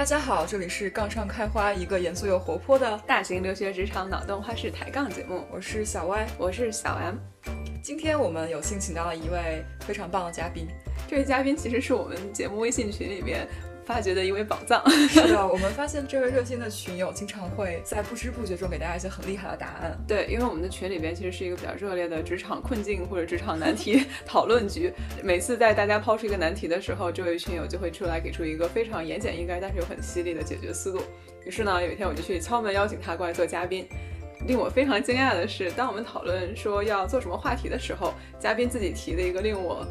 大家好，这里是杠上开花，一个严肃又活泼的大型留学职场脑洞花式抬杠节目。我是小 Y，，我是小 M。今天我们有幸请到了一位非常棒的嘉宾，这位嘉宾其实是我们节目微信群里面。发掘的一位宝藏。是的，我们发现这位热心的群友经常会在不知不觉中给大家一些很厉害的答案。对，因为我们的群里边其实是一个比较热烈的职场困境或者职场难题讨论局。每次在大家抛出一个难题的时候，这位群友就会出来给出一个非常言简意赅，但是又很犀利的解决思路。于是呢，有一天我就去敲门邀请他过来做嘉宾。令我非常惊讶的是，当我们讨论说要做什么话题的时候，嘉宾自己提了一个令我。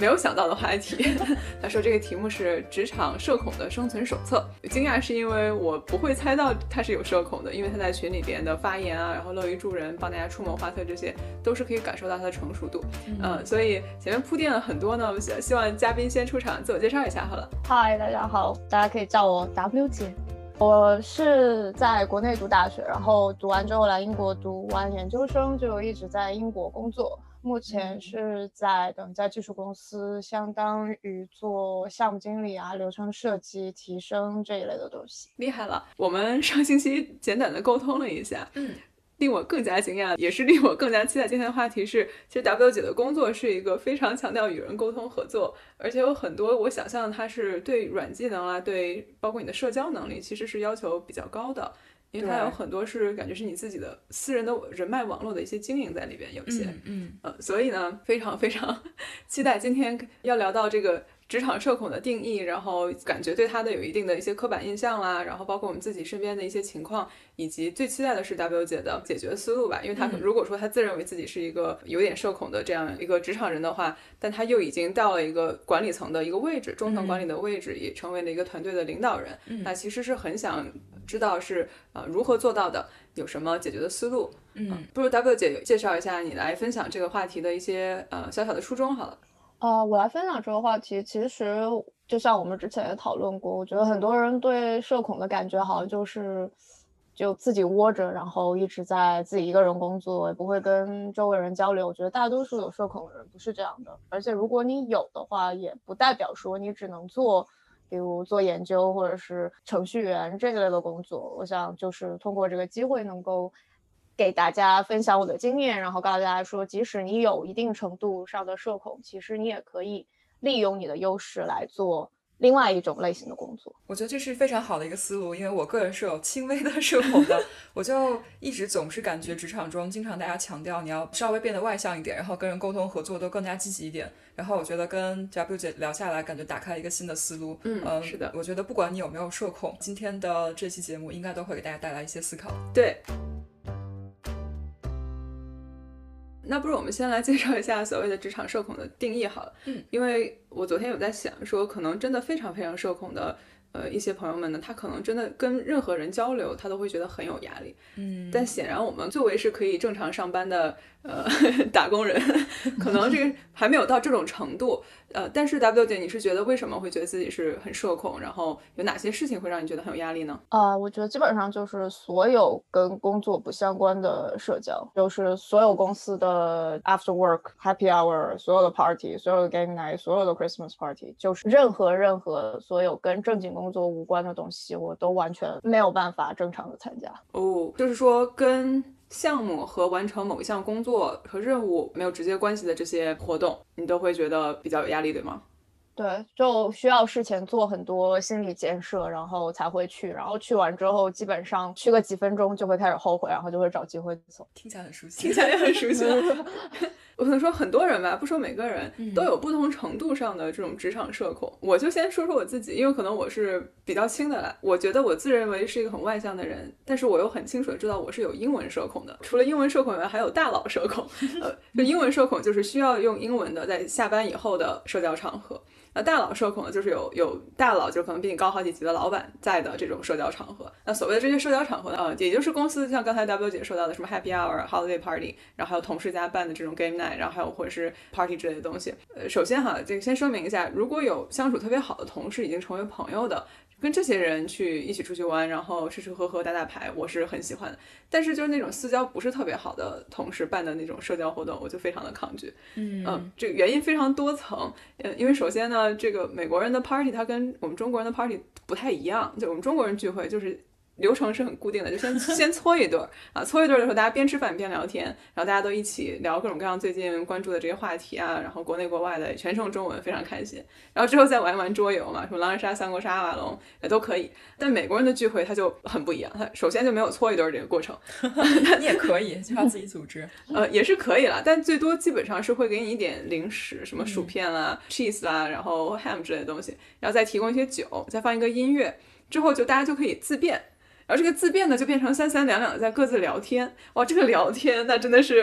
没有想到的话题，他说这个题目是职场社恐的生存手册。惊讶是因为我不会猜到他是有社恐的，因为他在群里边的发言啊，然后乐于助人，帮大家出谋划策，这些都是可以感受到他的成熟度。嗯，所以前面铺垫了很多呢，希望嘉宾先出场，自我介绍一下好了。嗨，大家好，大家可以叫我 W 姐，我是在国内读大学，然后读完之后来英国读完研究生，就一直在英国工作。目前是在等在技术公司，相当于做项目经理啊、流程设计、提升这一类的东西。厉害了！我们上星期简短的沟通了一下，嗯，令我更加惊讶，也是令我更加期待今天的话题是，其实 W 姐的工作是一个非常强调与人沟通合作，而且有很多我想象她是对软技能啊，对包括你的社交能力，其实是要求比较高的。因为它有很多是感觉是你自己的私人的人脉网络的一些经营在里边，有些，嗯，呃，所以呢，非常非常期待今天要聊到这个职场社恐的定义，然后感觉对它的有一定的一些刻板印象啦，然后包括我们自己身边的一些情况，以及最期待的是 W 姐的解决思路吧，因为他如果说他自认为自己是一个有点社恐的这样一个职场人的话，但他又已经到了一个管理层的一个位置，中层管理的位置，也成为了一个团队的领导人，那其实是很想。知道是呃如何做到的，有什么解决的思路？嗯，不如 W 姐介绍一下你来分享这个话题的一些呃小小的初衷好了。呃，我来分享这个话题，其实就像我们之前也讨论过，我觉得很多人对社恐的感觉好像就是就自己窝着，然后一直在自己一个人工作，也不会跟周围人交流。我觉得大多数有社恐的人不是这样的，而且如果你有的话，也不代表说你只能做。比如做研究或者是程序员这一类的工作，我想就是通过这个机会能够给大家分享我的经验，然后告诉大家说，即使你有一定程度上的社恐，其实你也可以利用你的优势来做。另外一种类型的工作，我觉得这是非常好的一个思路，因为我个人是有轻微的 社恐的，我就一直总是感觉职场中经常大家强调你要稍微变得外向一点，然后跟人沟通合作都更加积极一点。然后我觉得跟 W 姐聊下来，感觉打开了一个新的思路。嗯，是的，我觉得不管你有没有社恐，今天的这期节目应该都会给大家带来一些思考。对。那不如我们先来介绍一下所谓的职场社恐的定义好了。嗯，因为我昨天有在想说，可能真的非常非常社恐的，呃，一些朋友们呢，他可能真的跟任何人交流，他都会觉得很有压力。嗯，但显然我们作为是可以正常上班的。呃，打工人可能这个 还没有到这种程度，呃，但是 W 姐，你是觉得为什么会觉得自己是很社恐？然后有哪些事情会让你觉得很有压力呢？啊，我觉得基本上就是所有跟工作不相关的社交，就是所有公司的 after work happy hour，所有的 party，所有的 game night，所有的 Christmas party，就是任何任何所有跟正经工作无关的东西，我都完全没有办法正常的参加。哦，就是说跟。项目和完成某一项工作和任务没有直接关系的这些活动，你都会觉得比较有压力，对吗？对，就需要事前做很多心理建设，然后才会去。然后去完之后，基本上去个几分钟就会开始后悔，然后就会找机会走。听起来很熟悉，听起来也很熟悉。我可能说很多人吧，不说每个人都有不同程度上的这种职场社恐。我就先说说我自己，因为可能我是比较轻的啦。我觉得我自认为是一个很外向的人，但是我又很清楚的知道我是有英文社恐的。除了英文社恐以外，还有大佬社恐。呃，就英文社恐就是需要用英文的，在下班以后的社交场合。那大佬社恐呢，就是有有大佬，就可能比你高好几级的老板在的这种社交场合。那所谓的这些社交场合呢，呃，也就是公司像刚才 W 姐说到的什么 Happy Hour、Holiday Party，然后还有同事家办的这种 Game Night，然后还有或者是 Party 之类的东西。呃，首先哈，这个先声明一下，如果有相处特别好的同事，已经成为朋友的。跟这些人去一起出去玩，然后吃吃喝喝打打牌，我是很喜欢的。但是就是那种私交不是特别好的同事办的那种社交活动，我就非常的抗拒。嗯这个原因非常多层。嗯，因为首先呢，这个美国人的 party 它跟我们中国人的 party 不太一样，就我们中国人聚会就是。流程是很固定的，就先 先搓一顿儿啊，搓一顿儿的时候，大家边吃饭边聊天，然后大家都一起聊各种各样最近关注的这些话题啊，然后国内国外的全是用中文，非常开心。然后之后再玩一玩桌游嘛，什么狼人杀、三国杀、阿瓦隆也都可以。但美国人的聚会他就很不一样，他首先就没有搓一顿儿这个过程 你也可以，就要自己组织。呃，也是可以啦，但最多基本上是会给你一点零食，什么薯片啦、cheese 啦，然后 ham 之类的东西，然后再提供一些酒，再放一个音乐，之后就大家就可以自便。然后这个自辩呢，就变成三三两两的在各自聊天。哇，这个聊天那真的是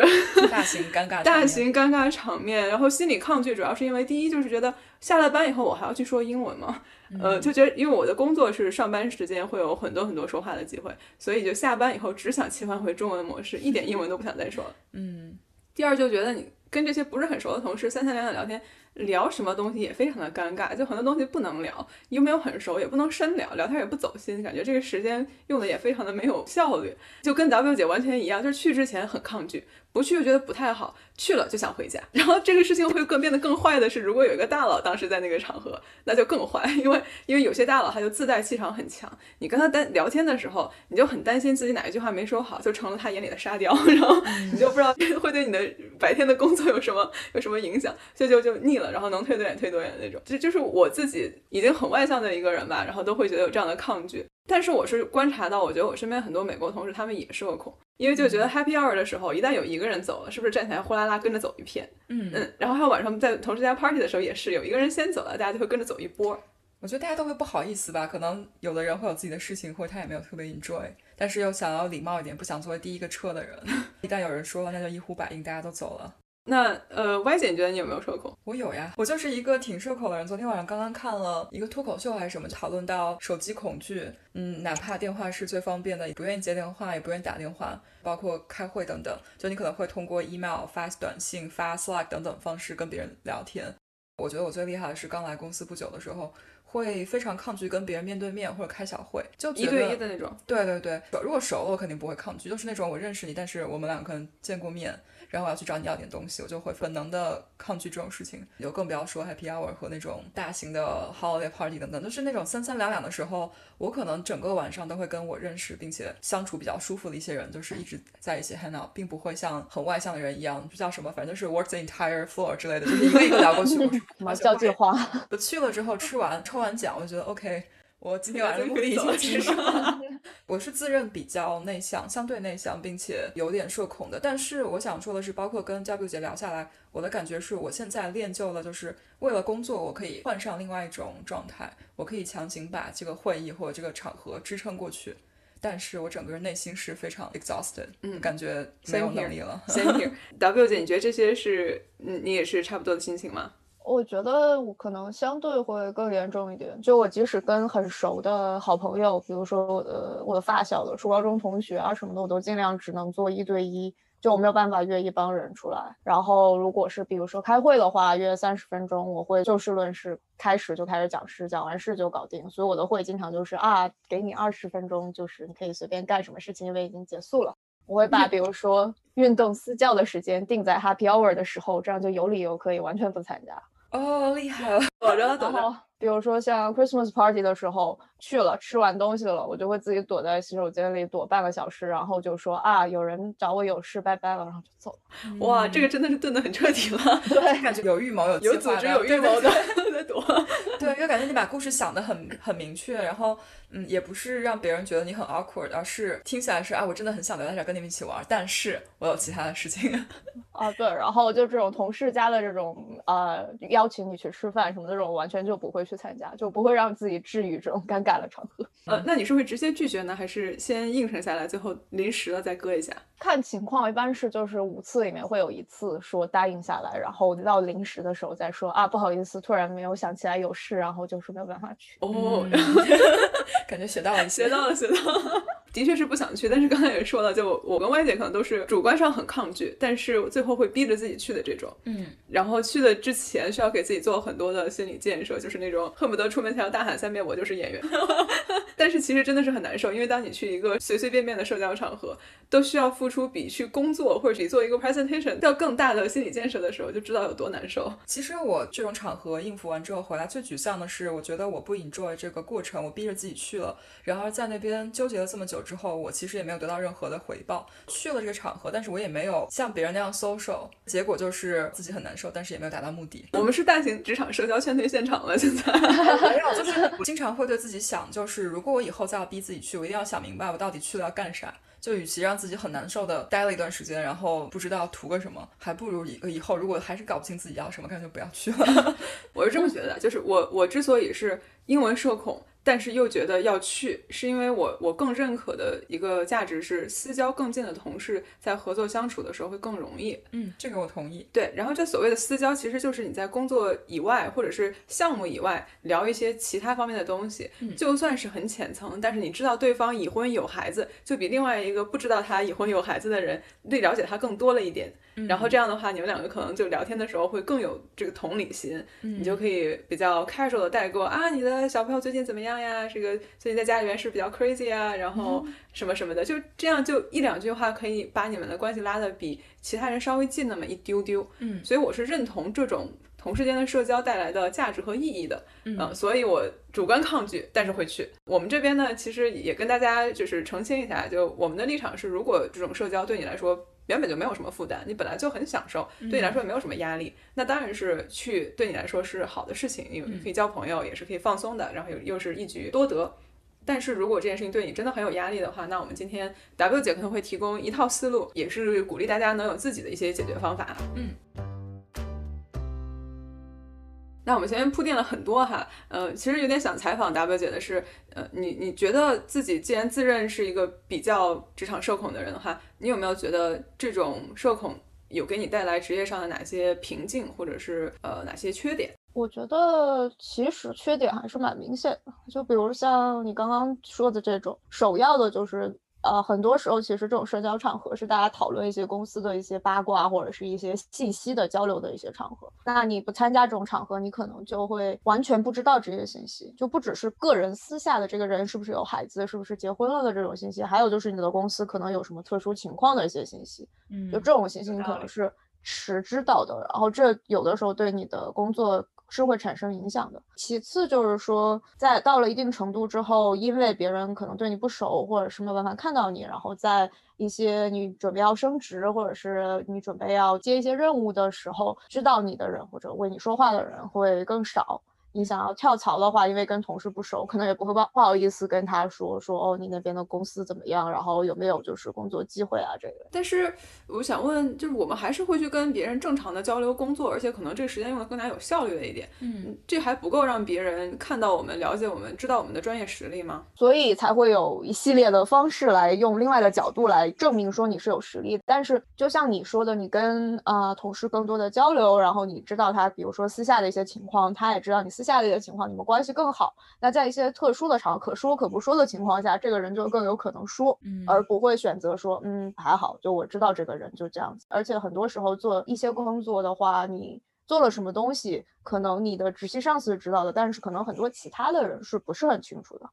大型尴尬，大型尴尬场面。然后心理抗拒，主要是因为第一就是觉得下了班以后我还要去说英文嘛，呃，就觉得因为我的工作是上班时间会有很多很多说话的机会，所以就下班以后只想切换回中文模式，一点英文都不想再说了。嗯，第二就觉得你跟这些不是很熟的同事三三两两聊天，聊什么东西也非常的尴尬，就很多东西不能聊，又没有很熟，也不能深聊，聊天也不走心，感觉这个时间用的也非常的没有效率，就跟 W 姐完全一样，就是去之前很抗拒，不去又觉得不太好，去了就想回家。然后这个事情会更变得更坏的是，如果有一个大佬当时在那个场合，那就更坏，因为因为有些大佬他就自带气场很强，你跟他单聊天的时候，你就很担心自己哪一句话没说好，就成了他眼里的沙雕，然后你就不知道 会对你的白天的工作有什么有什么影响，所以就就腻了，然后能推多远推多远的那种。就就是我自己已经很外向的一个人吧，然后都会觉得有这样的抗拒。但是我是观察到，我觉得我身边很多美国同事他们也社恐，因为就觉得 happy hour 的时候，一旦有一个人走了，是不是站起来呼啦啦跟着走一片？嗯嗯，然后还有晚上在同事家 party 的时候也是，有一个人先走了，大家就会跟着走一波。我觉得大家都会不好意思吧，可能有的人会有自己的事情，或者他也没有特别 enjoy，但是又想要礼貌一点，不想作为第一个撤的人。一旦有人说了，那就一呼百应，大家都走了。那呃，Y 姐，你觉得你有没有社恐？我有呀，我就是一个挺社恐的人。昨天晚上刚刚看了一个脱口秀还是什么，讨论到手机恐惧。嗯，哪怕电话是最方便的，也不愿意接电话，也不愿意打电话，包括开会等等，就你可能会通过 email、发短信、发 Slack 等等方式跟别人聊天。我觉得我最厉害的是刚来公司不久的时候，会非常抗拒跟别人面对面或者开小会，就一对一的那种。对对对，如果熟了我肯定不会抗拒，就是那种我认识你，但是我们俩可能见过面，然后我要去找你要点东西，我就会本能的抗拒这种事情。就更不要说 Happy Hour 和那种大型的 Holiday Party 等等，就是那种三三两两的时候，我可能整个晚上都会跟我认识并且相处比较舒服的一些人，就是一直在一起 hang out，并不会像很外向的人一样，就叫什么，反正就是 work the entire floor 之类的，就是一个一个聊过去。什么交际花？我去了之后吃完抽完奖，我就觉得 OK。我今天晚上的目的已经结束了。我是自认比较内向，相对内向，并且有点社恐的。但是我想说的是，包括跟 W 姐聊下来，我的感觉是我现在练就了，就是为了工作，我可以换上另外一种状态，我可以强行把这个会议或者这个场合支撑过去。但是我整个人内心是非常 exhausted，嗯感觉没有能力了。Same here。W 姐，你觉得这些是嗯，你也是差不多的心情吗？我觉得我可能相对会更严重一点。就我即使跟很熟的好朋友，比如说我的我的发小的初高中同学啊什么的，我都尽量只能做一对一，就我没有办法约一帮人出来。然后如果是比如说开会的话，约三十分钟，我会就事论事，开始就开始讲事，讲完事就搞定。所以我的会经常就是啊，给你二十分钟，就是你可以随便干什么事情，因为已经结束了。我会把比如说运动私教的时间定在 Happy Hour 的时候，这样就有理由可以完全不参加。哦，厉害了！然。后比如说像 Christmas party 的时候去了，吃完东西了，我就会自己躲在洗手间里躲半个小时，然后就说啊，有人找我有事，拜拜了，然后就走了。哇，这个真的是炖的很彻底了，对，感觉有预谋、有有组织、有预谋的对 在躲。对，因为感觉你把故事想的很很明确，然后嗯，也不是让别人觉得你很 awkward，而是听起来是啊，我真的很想留在这儿跟你们一起玩，但是我有其他的事情。啊对，然后就这种同事家的这种呃邀请你去吃饭什么的这种，完全就不会去参加，就不会让自己置于这种尴尬的场合。呃，那你是会直接拒绝呢，还是先应承下来，最后临时了再割一下？看情况，一般是就是五次里面会有一次说答应下来，然后到临时的时候再说啊不好意思，突然没有想起来有事，然后就是没有办法去。哦，感觉学到了学到了，学到了。的确是不想去，但是刚才也说了，就我跟歪姐可能都是主观上很抗拒，但是最后会逼着自己去的这种。嗯，然后去的之前需要给自己做很多的心理建设，就是那种恨不得出门前要大喊三遍“我就是演员”。但是其实真的是很难受，因为当你去一个随随便便的社交场合，都需要付出比去工作或者比做一个 presentation 要更大的心理建设的时候，就知道有多难受。其实我这种场合应付完之后回来，最沮丧的是，我觉得我不 enjoy 这个过程，我逼着自己去了，然后在那边纠结了这么久之后，我其实也没有得到任何的回报。去了这个场合，但是我也没有像别人那样 social，结果就是自己很难受，但是也没有达到目的。我们是大型职场社交劝退现场了，现在没有，就是我经常会对自己想，就是如果我以后再要逼自己去，我一定要想明白我到底去了要干啥。就与其让自己很难受的待了一段时间，然后不知道图个什么，还不如以以后如果还是搞不清自己要什么，干脆不要去了。我是这么觉得，就是我我之所以是英文社恐。但是又觉得要去，是因为我我更认可的一个价值是私交更近的同事在合作相处的时候会更容易。嗯，这个我同意。对，然后这所谓的私交其实就是你在工作以外或者是项目以外聊一些其他方面的东西，就算是很浅层，但是你知道对方已婚有孩子，就比另外一个不知道他已婚有孩子的人对了解他更多了一点。然后这样的话，你们两个可能就聊天的时候会更有这个同理心，你就可以比较 casual 的带过啊，你的小朋友最近怎么样呀？这个最近在家里面是比较 crazy 啊，然后什么什么的，就这样就一两句话可以把你们的关系拉得比其他人稍微近那么一丢丢。嗯，所以我是认同这种同事间的社交带来的价值和意义的。嗯，所以我主观抗拒，但是会去。我们这边呢，其实也跟大家就是澄清一下，就我们的立场是，如果这种社交对你来说。原本就没有什么负担，你本来就很享受，对你来说也没有什么压力，那当然是去对你来说是好的事情，你可以交朋友，也是可以放松的，然后又又是一举多得。但是如果这件事情对你真的很有压力的话，那我们今天 W 姐可能会提供一套思路，也是鼓励大家能有自己的一些解决方法。嗯。那我们前面铺垫了很多哈，呃，其实有点想采访 W 姐的是，呃，你你觉得自己既然自认是一个比较职场社恐的人的话，你有没有觉得这种社恐有给你带来职业上的哪些瓶颈，或者是呃哪些缺点？我觉得其实缺点还是蛮明显的，就比如像你刚刚说的这种，首要的就是。呃，很多时候其实这种社交场合是大家讨论一些公司的一些八卦或者是一些信息的交流的一些场合。那你不参加这种场合，你可能就会完全不知道这些信息，就不只是个人私下的这个人是不是有孩子，是不是结婚了的这种信息，还有就是你的公司可能有什么特殊情况的一些信息。嗯，就这种信息你可能是迟知道的，然后这有的时候对你的工作。是会产生影响的。其次就是说，在到了一定程度之后，因为别人可能对你不熟，或者是没有办法看到你，然后在一些你准备要升职，或者是你准备要接一些任务的时候，知道你的人或者为你说话的人会更少。你想要跳槽的话，因为跟同事不熟，可能也不会不不好意思跟他说说哦，你那边的公司怎么样，然后有没有就是工作机会啊这个。但是我想问，就是我们还是会去跟别人正常的交流工作，而且可能这个时间用的更加有效率了一点。嗯，这还不够让别人看到我们、了解我们、知道我们的专业实力吗？所以才会有一系列的方式来用另外的角度来证明说你是有实力。但是就像你说的，你跟呃同事更多的交流，然后你知道他比如说私下的一些情况，他也知道你私。下列的情况，你们关系更好。那在一些特殊的场合，可说可不说的情况下，这个人就更有可能说，而不会选择说，嗯，还好，就我知道这个人就这样子。而且很多时候做一些工作的话，你做了什么东西，可能你的直系上司是知道的，但是可能很多其他的人是不是很清楚的。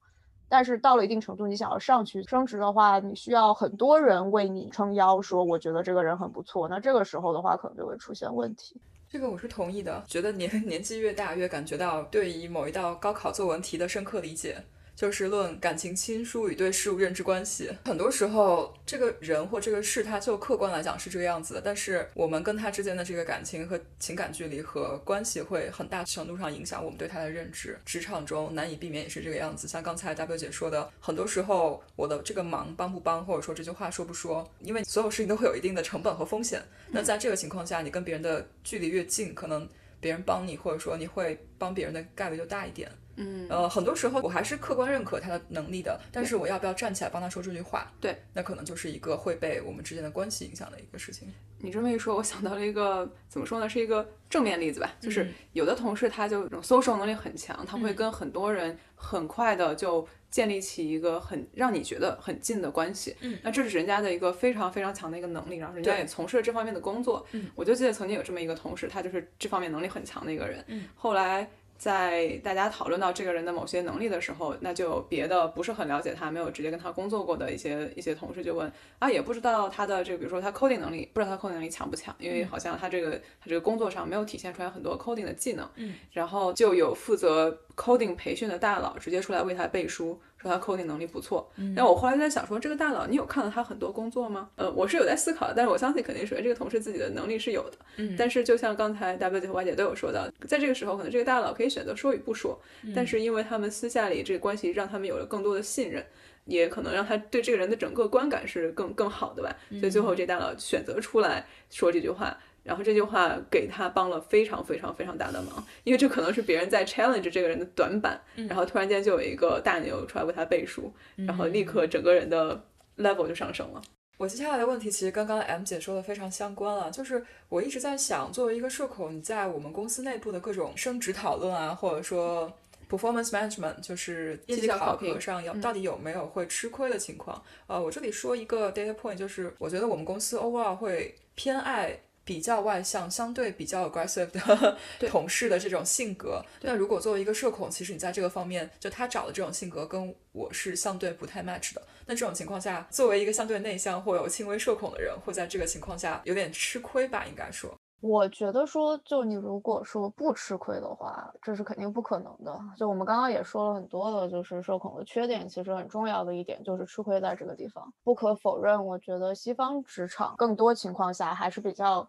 但是到了一定程度，你想要上去升职的话，你需要很多人为你撑腰，说我觉得这个人很不错。那这个时候的话，可能就会出现问题。这个我是同意的，觉得年 年纪越大，越感觉到对于某一道高考作文题的深刻理解。就是论感情亲疏与对事物认知关系，很多时候这个人或这个事，他就客观来讲是这个样子的，但是我们跟他之间的这个感情和情感距离和关系，会很大程度上影响我们对他的认知。职场中难以避免也是这个样子，像刚才 W 姐说的，很多时候我的这个忙帮不帮，或者说这句话说不说，因为所有事情都会有一定的成本和风险。那在这个情况下，你跟别人的距离越近，可能别人帮你或者说你会帮别人的概率就大一点。嗯呃，很多时候我还是客观认可他的能力的，但是我要不要站起来帮他说这句话？对，那可能就是一个会被我们之间的关系影响的一个事情。你这么一说，我想到了一个怎么说呢，是一个正面例子吧，就是嗯有的同事他就这种 social 能力很强，他会嗯跟很多人很快的就建立起一个很让你觉得很近的关系。嗯那这是人家的一个非常非常强的一个能力，然后人家也从事了这方面的工作。嗯我就记得曾经有这么一个同事，他就是这方面能力很强的一个人。嗯后来。在大家讨论到这个人的某些能力的时候，那就有别的不是很了解他、没有直接跟他工作过的一些一些同事就问啊，也不知道他的这个，比如说他 coding 能力，不知道他 coding 能力强不强，因为好像他这个他这个工作上没有体现出来很多 coding 的技能。嗯，然后就有负责 coding 培训的大佬直接出来为他背书，说他 coding 能力不错。嗯但我后来就在想说，这个大佬你有看到他很多工作吗？呃，我是有在思考的，但是我相信肯定是这个同事自己的能力是有的。嗯但是就像刚才 W 姐和 Y 姐都有说到，在这个时候，可能这个大佬可以选择说与不说，但是因为他们私下里这个关系，让他们有了更多的信任。也可能让他对这个人的整个观感是更更好的吧，所以最后这大佬选择出来说这句话，然后这句话给他帮了非常非常非常大的忙，因为这可能是别人在 challenge 这个人的短板，然后突然间就有一个大牛出来为他背书，然后立刻整个人的 level 就上升了。我接下来的问题其实跟刚刚 M 姐说的非常相关了，就是我一直在想，作为一个社恐，你在我们公司内部的各种升职讨论啊，或者说 performance management，就是业绩考核上有嗯到底有没有会吃亏的情况？呃，我这里说一个 data point，就是我觉得我们公司 overall 会偏爱。比较外向、相对比较 aggressive 的对 同事的这种性格，那如果作为一个社恐，其实你在这个方面，就他找的这种性格跟我是相对不太 match 的。那这种情况下，作为一个相对内向或有轻微社恐的人，会在这个情况下有点吃亏吧？应该说，我觉得说，就你如果说不吃亏的话，这是肯定不可能的。就我们刚刚也说了很多的，就是社恐的缺点，其实很重要的一点就是吃亏在这个地方。不可否认，我觉得西方职场更多情况下还是比较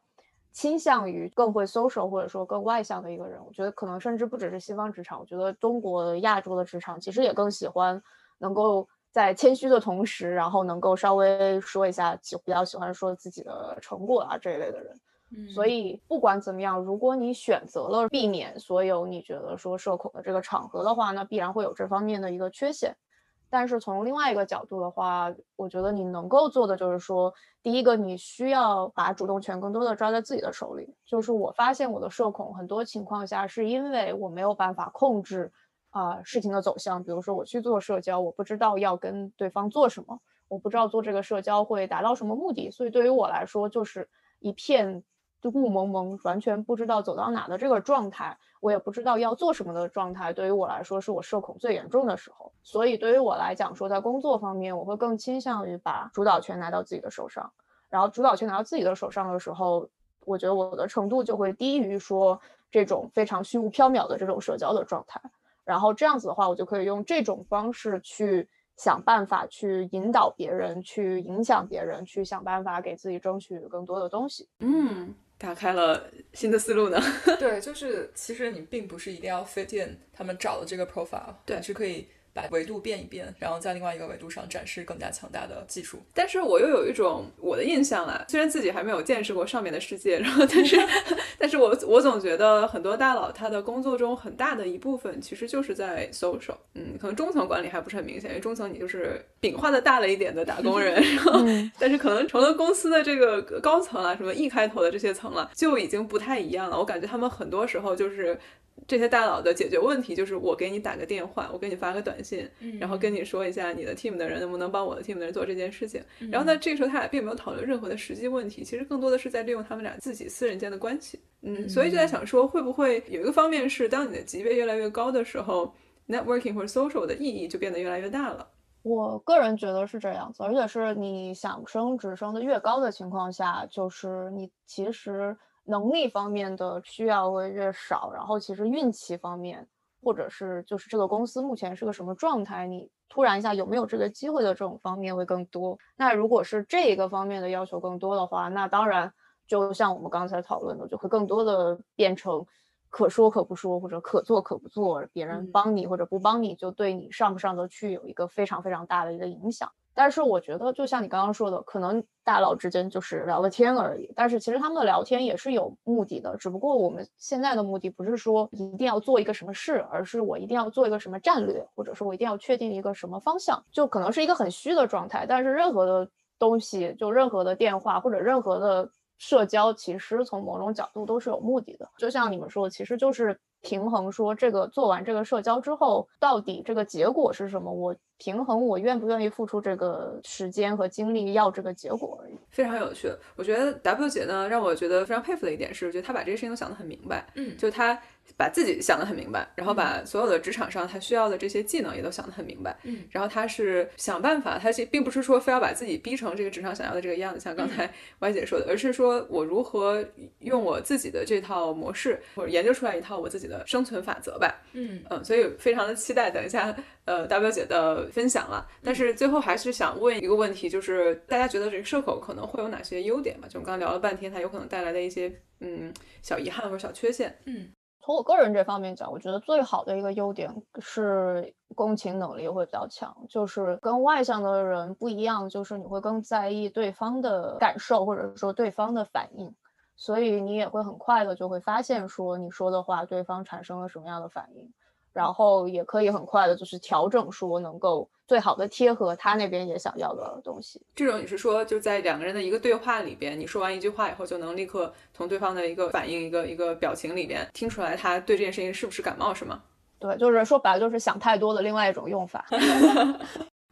倾向于更会 social 或者说更外向的一个人。我觉得可能甚至不只是西方职场，我觉得中国亚洲的职场其实也更喜欢能够。在谦虚的同时，然后能够稍微说一下，喜比较喜欢说自己的成果啊这一类的人。所以不管怎么样，如果你选择了避免所有你觉得说社恐的这个场合的话，那必然会有这方面的一个缺陷。但是从另外一个角度的话，我觉得你能够做的就是说，第一个，你需要把主动权更多的抓在自己的手里。就是我发现我的社恐很多情况下是因为我没有办法控制啊、事情的走向。比如说我去做社交，我不知道要跟对方做什么，我不知道做这个社交会达到什么目的，所以对于我来说就是一片。雾蒙蒙，完全不知道走到哪的这个状态，我也不知道要做什么的状态，对于我来说是我社恐最严重的时候。所以对于我来讲，说在工作方面，我会更倾向于把主导权拿到自己的手上。然后主导权拿到自己的手上的时候，我觉得我的程度就会低于说这种非常虚无缥缈的这种社交的状态。然后这样子的话，我就可以用这种方式去想办法去引导别人，去影响别人，去想办法给自己争取更多的东西。嗯，打开了新的思路呢。对，就是其实你并不是一定要 fit in 他们找的这个 profile，对你是可以把维度变一变，然后在另外一个维度上展示更加强大的技术。但是我又有一种我的印象啦，虽然自己还没有见识过上面的世界，然后但是，但是我我总觉得很多大佬他的工作中很大的一部分其实就是在 social，嗯，可能中层管理还不是很明显，因为中层你就是饼画的大了一点的打工人，然后嗯但是可能成了公司的这个高层啊，什么 E 开头的这些层了，就已经不太一样了。我感觉他们很多时候就是。这些大佬的解决问题就是我给你打个电话，我给你发个短信，然后跟你说一下你的 team 的人能不能帮我的 team 的人做这件事情。然后呢，这个时候他俩并没有讨论任何的实际问题，其实更多的是在利用他们俩自己私人间的关系。嗯，所以就在想说，会不会有一个方面是，当你的级别越来越高的时候，networking 或者 social 的意义就变得越来越大了。我个人觉得是这样子，而且是你想升职升的越高的情况下，就是你其实能力方面的需要会越少，然后其实运气方面，或者是就是这个公司目前是个什么状态，你突然一下有没有这个机会的这种方面会更多。那如果是这一个方面的要求更多的话，那当然就像我们刚才讨论的，就会更多的变成。可说可不说，或者可做可不做，别人嗯帮你或者不帮你，就对你上不上得去有一个非常非常大的一个影响。但是我觉得，就像你刚刚说的，可能大佬之间就是聊个天而已。但是其实他们的聊天也是有目的的，只不过我们现在的目的不是说一定要做一个什么事，而是我一定要做一个什么战略，或者说我一定要确定一个什么方向，就可能是一个很虚的状态。但是任何的东西，就任何的电话或者任何的社交，其实从某种角度都是有目的的。就像你们说的，其实就是平衡说这个做完这个社交之后，到底这个结果是什么？我。平衡我愿不愿意付出这个时间和精力要这个结果而已。非常有趣，我觉得 W 姐呢让我觉得非常佩服的一点是，我觉得她把这些事情都想得很明白。嗯，就她把自己想得很明白，然后把所有的职场上他需要的这些技能也都想得很明白。嗯，然后他是想办法，她并不是说非要把自己逼成这个职场想要的这个样子，像刚才歪姐说的，而是说我如何用我自己的这套模式，或者研究出来一套我自己的生存法则吧。嗯嗯，所以非常的期待等一下。呃大表姐的分享了，但是最后还是想问一个问题，就是大家觉得这个社恐可能会有哪些优点嘛？就我们刚刚聊了半天，它有可能带来的一些嗯小遗憾或者小缺陷。嗯，从我个人这方面讲，我觉得最好的一个优点是共情能力会比较强，就是跟外向的人不一样，就是你会更在意对方的感受或者说对方的反应，所以你也会很快的就会发现说你说的话对方产生了什么样的反应。然后也可以很快的，就是调整，说能够最好的贴合他那边也想要的东西。这种你是说，就在两个人的一个对话里边，你说完一句话以后，就能立刻从对方的一个反应、一个一个表情里边听出来他对这件事情是不是感冒，是吗？对，就是说白了，就是想太多的另外一种用法。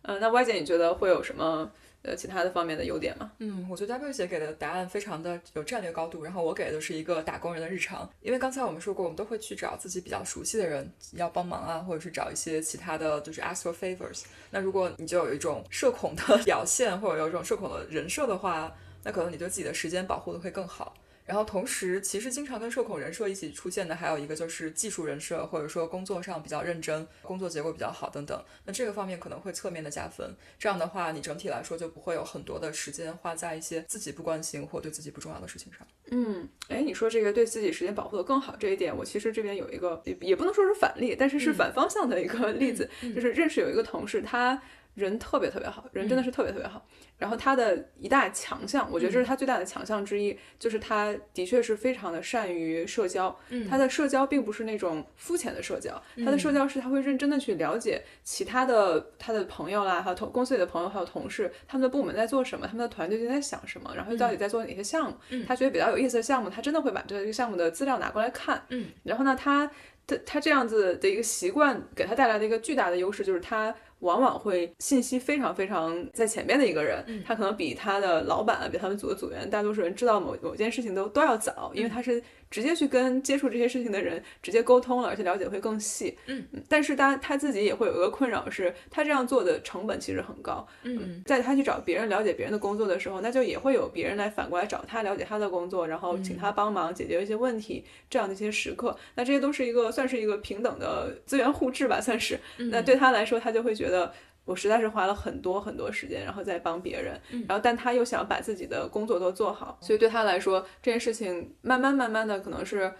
嗯，那歪姐，你觉得会有什么？呃，其他的方面的优点吗？嗯，我觉得 W 姐给的答案非常的有战略高度，然后我给的是一个打工人的日常。因为刚才我们说过，我们都会去找自己比较熟悉的人要帮忙啊，或者是找一些其他的就是 ask for favors。那如果你就有一种社恐的 表现，或者有一种社恐的人设的话，那可能你对自己的时间保护的会更好。然后同时，其实经常跟社恐人设一起出现的还有一个就是技术人设，或者说工作上比较认真，工作结果比较好等等。那这个方面可能会侧面的加分。这样的话，你整体来说就不会有很多的时间花在一些自己不关心或对自己不重要的事情上。嗯，哎，你说这个对自己时间保护的更好这一点，我其实这边有一个也也不能说是反例，但是是反方向的一个例子，就是认识有一个同事，他人特别特别好，人真的是特别特别好。然后他的一大强项，我觉得这是他最大的强项之一，就是他的确是非常的善于社交。嗯，他的社交并不是那种肤浅的社交，他的社交是他会认真的去了解其他的他的朋友啦，还有同公司里的朋友，还有同事，他们的部门在做什么，他们的团队正在想什么，然后到底在做哪些项目。嗯，他觉得比较有意思的项目，他真的会把这个项目的资料拿过来看。嗯，然后呢，他他他这样子的一个习惯，给他带来的一个巨大的优势就是他。往往会信息非常非常在前面的一个人，他可能比他的老板、比他们组的组员，大多数人知道某某件事情都都要早，因为他是。直接去跟接触这些事情的人直接沟通了，而且了解会更细。嗯，但是他他自己也会有一个困扰，是他这样做的成本其实很高。嗯，在他去找别人了解别人的工作的时候，那就也会有别人来反过来找他了解他的工作，然后请他帮忙解决一些问题，这样的一些时刻，那这些都是一个算是一个平等的资源互质吧，算是。那对他来说，他就会觉得。我实在是花了很多很多时间，然后再帮别人，然后但他又想把自己的工作都做好，所以对他来说，这件事情慢慢慢慢的可能是。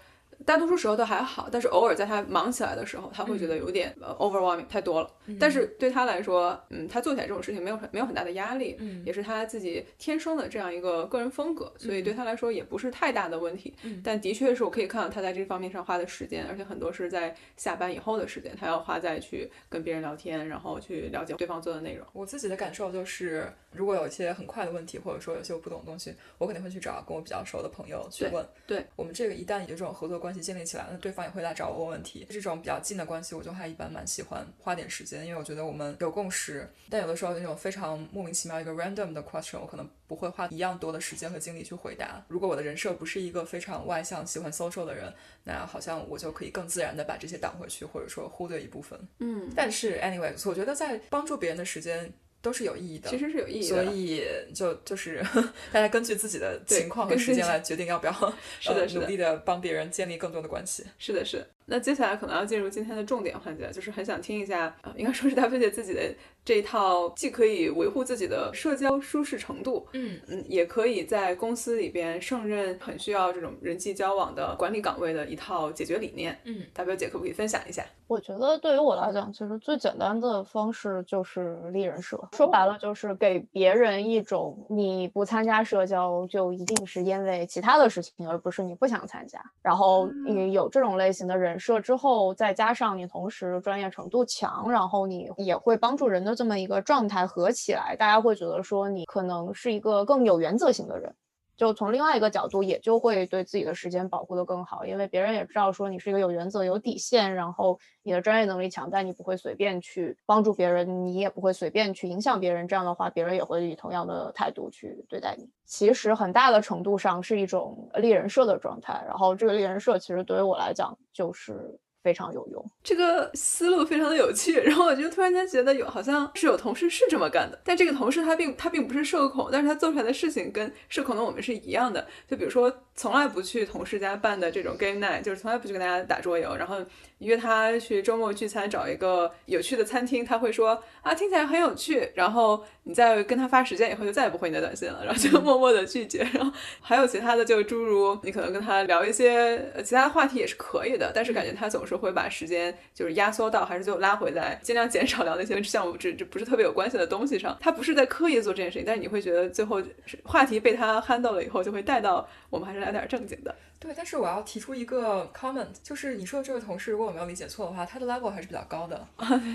大多数时候都还好，但是偶尔在他忙起来的时候，他会觉得有点呃 overwhelming 太多了。但是对他来说，嗯，他做起来这种事情没有很没有很大的压力，嗯，也是他自己天生的这样一个个人风格，所以对他来说也不是太大的问题。嗯，但的确是我可以看到他在这方面上花的时间，而且很多是在下班以后的时间，他要花在去跟别人聊天，然后去了解对方做的内容。我自己的感受就是，如果有一些很快的问题，或者说有些我不懂的东西，我肯定会去找跟我比较熟的朋友去问。对我们这个一旦有这种合作关系建立起来了。对方也会来找我问问题，这种比较近的关系，我就还一般蛮喜欢花点时间，因为我觉得我们有共识。但有的时候那种非常莫名其妙一个 random 的 question，我可能不会花一样多的时间和精力去回答。如果我的人设不是一个非常外向、喜欢 social 的人，那好像我就可以更自然的把这些挡回去，或者说忽略一部分。嗯，但是 anyway，我觉得在帮助别人的时间。都是有意义的，其实是有意义的，所以就就是大家根据自己的情况和时间来决定要不要 是的，努力的帮别人建立更多的关系。是的，是的。那接下来可能要进入今天的重点环节，就是很想听一下，呃，应该说是大飞姐自己的这一套，既可以维护自己的社交舒适程度，嗯嗯，也可以在公司里边胜任很需要这种人际交往的管理岗位的一套解决理念。嗯，大表姐可不可以分享一下？我觉得对于我来讲，其实最简单的方式就是立人设。说白了，就是给别人一种你不参加社交就一定是因为其他的事情，而不是你不想参加。然后你有这种类型的人设之后，再加上你同时专业程度强，然后你也会帮助人的这么一个状态合起来，大家会觉得说你可能是一个更有原则性的人。就从另外一个角度，也就会对自己的时间保护得更好，因为别人也知道说你是一个有原则、有底线，然后你的专业能力强，但你不会随便去帮助别人，你也不会随便去影响别人。这样的话，别人也会以同样的态度去对待你。其实很大的程度上是一种立人设的状态，然后这个立人设其实对于我来讲就是。非常有用，这个思路非常的有趣。然后我就突然间觉得有好像是有同事是这么干的，但这个同事他并他并不是社恐，但是他做出来的事情跟社恐的我们是一样的。就比如说从来不去同事家办的这种 game night，就是从来不去跟大家打桌游，然后约他去周末聚餐，找一个有趣的餐厅，他会说啊听起来很有趣。然后你再跟他发时间以后，就再也不回你的短信了，然后就默默的拒绝。然后还有其他的，就诸如你可能跟他聊一些其他话题也是可以的，但是感觉他总是。会把时间就是压缩到，还是就拉回来，尽量减少聊那些项目这这不是特别有关系的东西上。他不是在刻意做这件事情，但是你会觉得最后话题被他 handle 了以后，就会带到我们还是来点正经的。对，但是我要提出一个 comment，就是你说的这位同事，如果我没有理解错的话，他的 level 还是比较高的，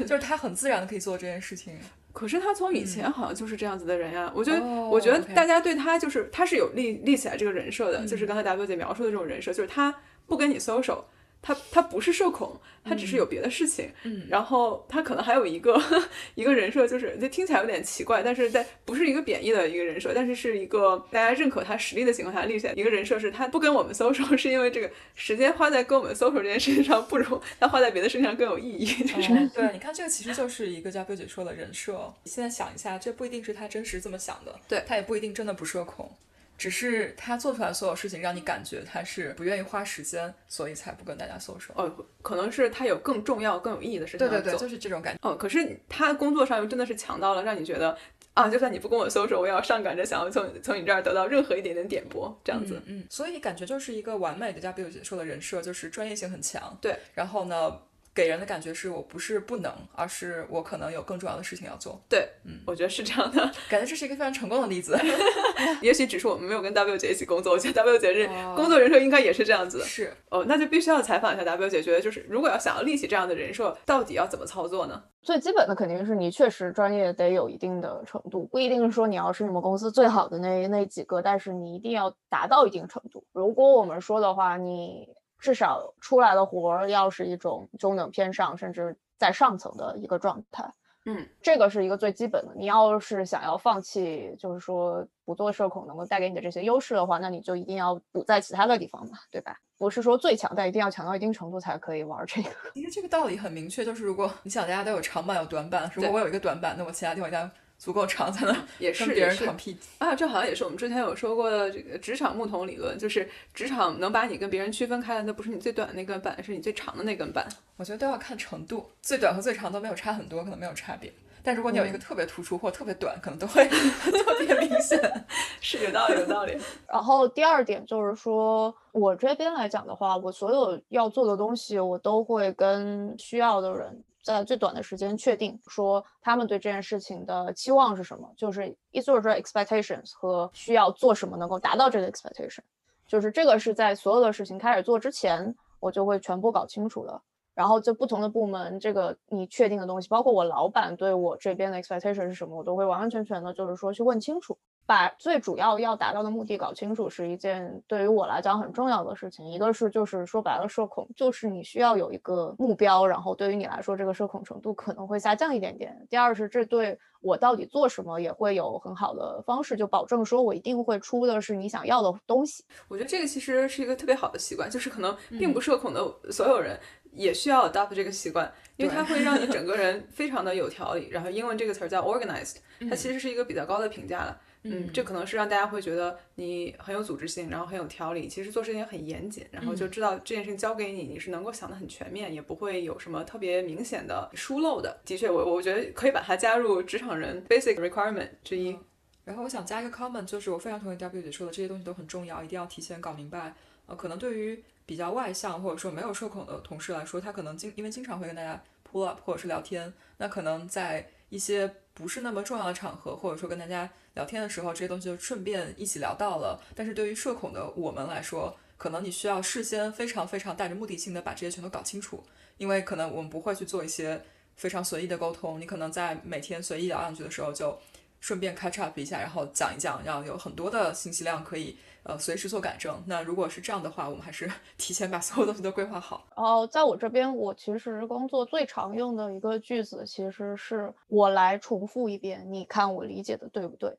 就是他很自然的可以做这件事情。可是他从以前好像就是这样子的人呀，我觉得，哦我觉得大家对他就是他是有立立起来这个人设的，就是刚才 W 姐描述的这种人设，就是他不跟你 social。他他不是社恐，他只是有别的事情，嗯然后他可能还有一个 一个人设，就是这听起来有点奇怪，但是在不是一个贬义的一个人设，但是是一个大家认可他实力的情况下立起来一个人设，是他不跟我们 social，是因为这个时间花在跟我们 social 这件事情上，不如他花在别的事情上更有意义。就是哦对，你看这个其实就是一个叫贝姐说的人设。现在想一下，这不一定是他真实这么想的，对他也不一定真的不社恐，只是他做出来所有事情让你感觉他是不愿意花时间，所以才不跟大家 social。哦，可能是他有更重要、更有意义的事情。对对对，就是这种感觉。哦，可是他工作上又真的是强到了，让你觉得啊，就算你不跟我 social，我也要上赶着想要从从你这儿得到任何一点点点拨，这样子。嗯，嗯所以感觉就是一个完美的，加贝姐说的人设，就是专业性很强。对，然后呢，给人的感觉是我不是不能，而是我可能有更重要的事情要做。对，嗯我觉得是这样的。感觉这是一个非常成功的例子。也许只是我们没有跟 W 姐一起工作，我觉得 W 姐是哦工作人设应该也是这样子。是，哦，那就必须要采访一下 W 姐，觉得就是如果要想要立起这样的人设，到底要怎么操作呢？最基本的肯定是你确实专业得有一定的程度，不一定是说你要是你们公司最好的那那几个，但是你一定要达到一定程度。如果我们说的话，你至少出来的活儿要是一种中等偏上，甚至在上层的一个状态。嗯，这个是一个最基本的。你要是想要放弃，就是说不做社恐能够带给你的这些优势的话，那你就一定要补在其他的地方嘛，对吧？不是说最强，但一定要强到一定程度才可以玩这个。其实这个道理很明确，就是如果你想大家都有长板有短板，如果我有一个短板，那我其他地方一定要足够长，才能 也是跟别人也是 compete。啊，这好像也是我们之前有说过的这个职场木桶理论，就是职场能把你跟别人区分开的，那不是你最短的那根板，是你最长的那根板。我觉得都要看程度，最短和最长都没有差很多，可能没有差别。但如果你有一个特别突出或特别短，可能都会 特别明显。是有道理，有道理。然后第二点就是说，我这边来讲的话，我所有要做的东西，我都会跟需要的人在最短的时间确定，说他们对这件事情的期望是什么，就是一就是说 expectations 和需要做什么能够达到这个 expectation，就是这个是在所有的事情开始做之前，我就会全部搞清楚的。然后就不同的部门，这个你确定的东西，包括我老板对我这边的 expectation 是什么，我都会完完全全的，就是说去问清楚。把最主要要达到的目的搞清楚，是一件对于我来讲很重要的事情。一个是就是说白了，社恐就是你需要有一个目标，然后对于你来说，这个社恐程度可能会下降一点点。第二是这对我到底做什么也会有很好的方式，就保证说我一定会出的是你想要的东西。我觉得这个其实是一个特别好的习惯，就是可能并不社恐的所有人也需要 adopt 这个习惯，因为它会让 你整个人非常的有条理。然后英文这个词儿叫 organized，它其实是一个比较高的评价了。嗯，这可能是让大家会觉得你很有组织性，然后很有条理，其实做事情很严谨，然后就知道这件事情交给你，你是能够想得很全面，也不会有什么特别明显的疏漏的。的确，我我觉得可以把它加入职场人 basic requirement 之一。然后我想加一个 comment，就是我非常同意 W 姐说的，这些东西都很重要，一定要提前搞明白。呃，可能对于比较外向或者说没有社恐的同事来说，他可能经因为经常会跟大家 pull up 或者是聊天，那可能在一些不是那么重要的场合，或者说跟大家聊天的时候，这些东西就顺便一起聊到了。但是对于社恐的我们来说，可能你需要事先非常非常带着目的性的把这些全都搞清楚，因为可能我们不会去做一些非常随意的沟通，你可能在每天随意聊两句的时候就。顺便 catch up 一下，然后讲一讲，要有很多的信息量可以呃随时做改正。那如果是这样的话，我们还是 提前把所有东西都规划好。然后，在我这边，我其实工作最常用的一个句子，其实是我来重复一遍，你看我理解的对不对？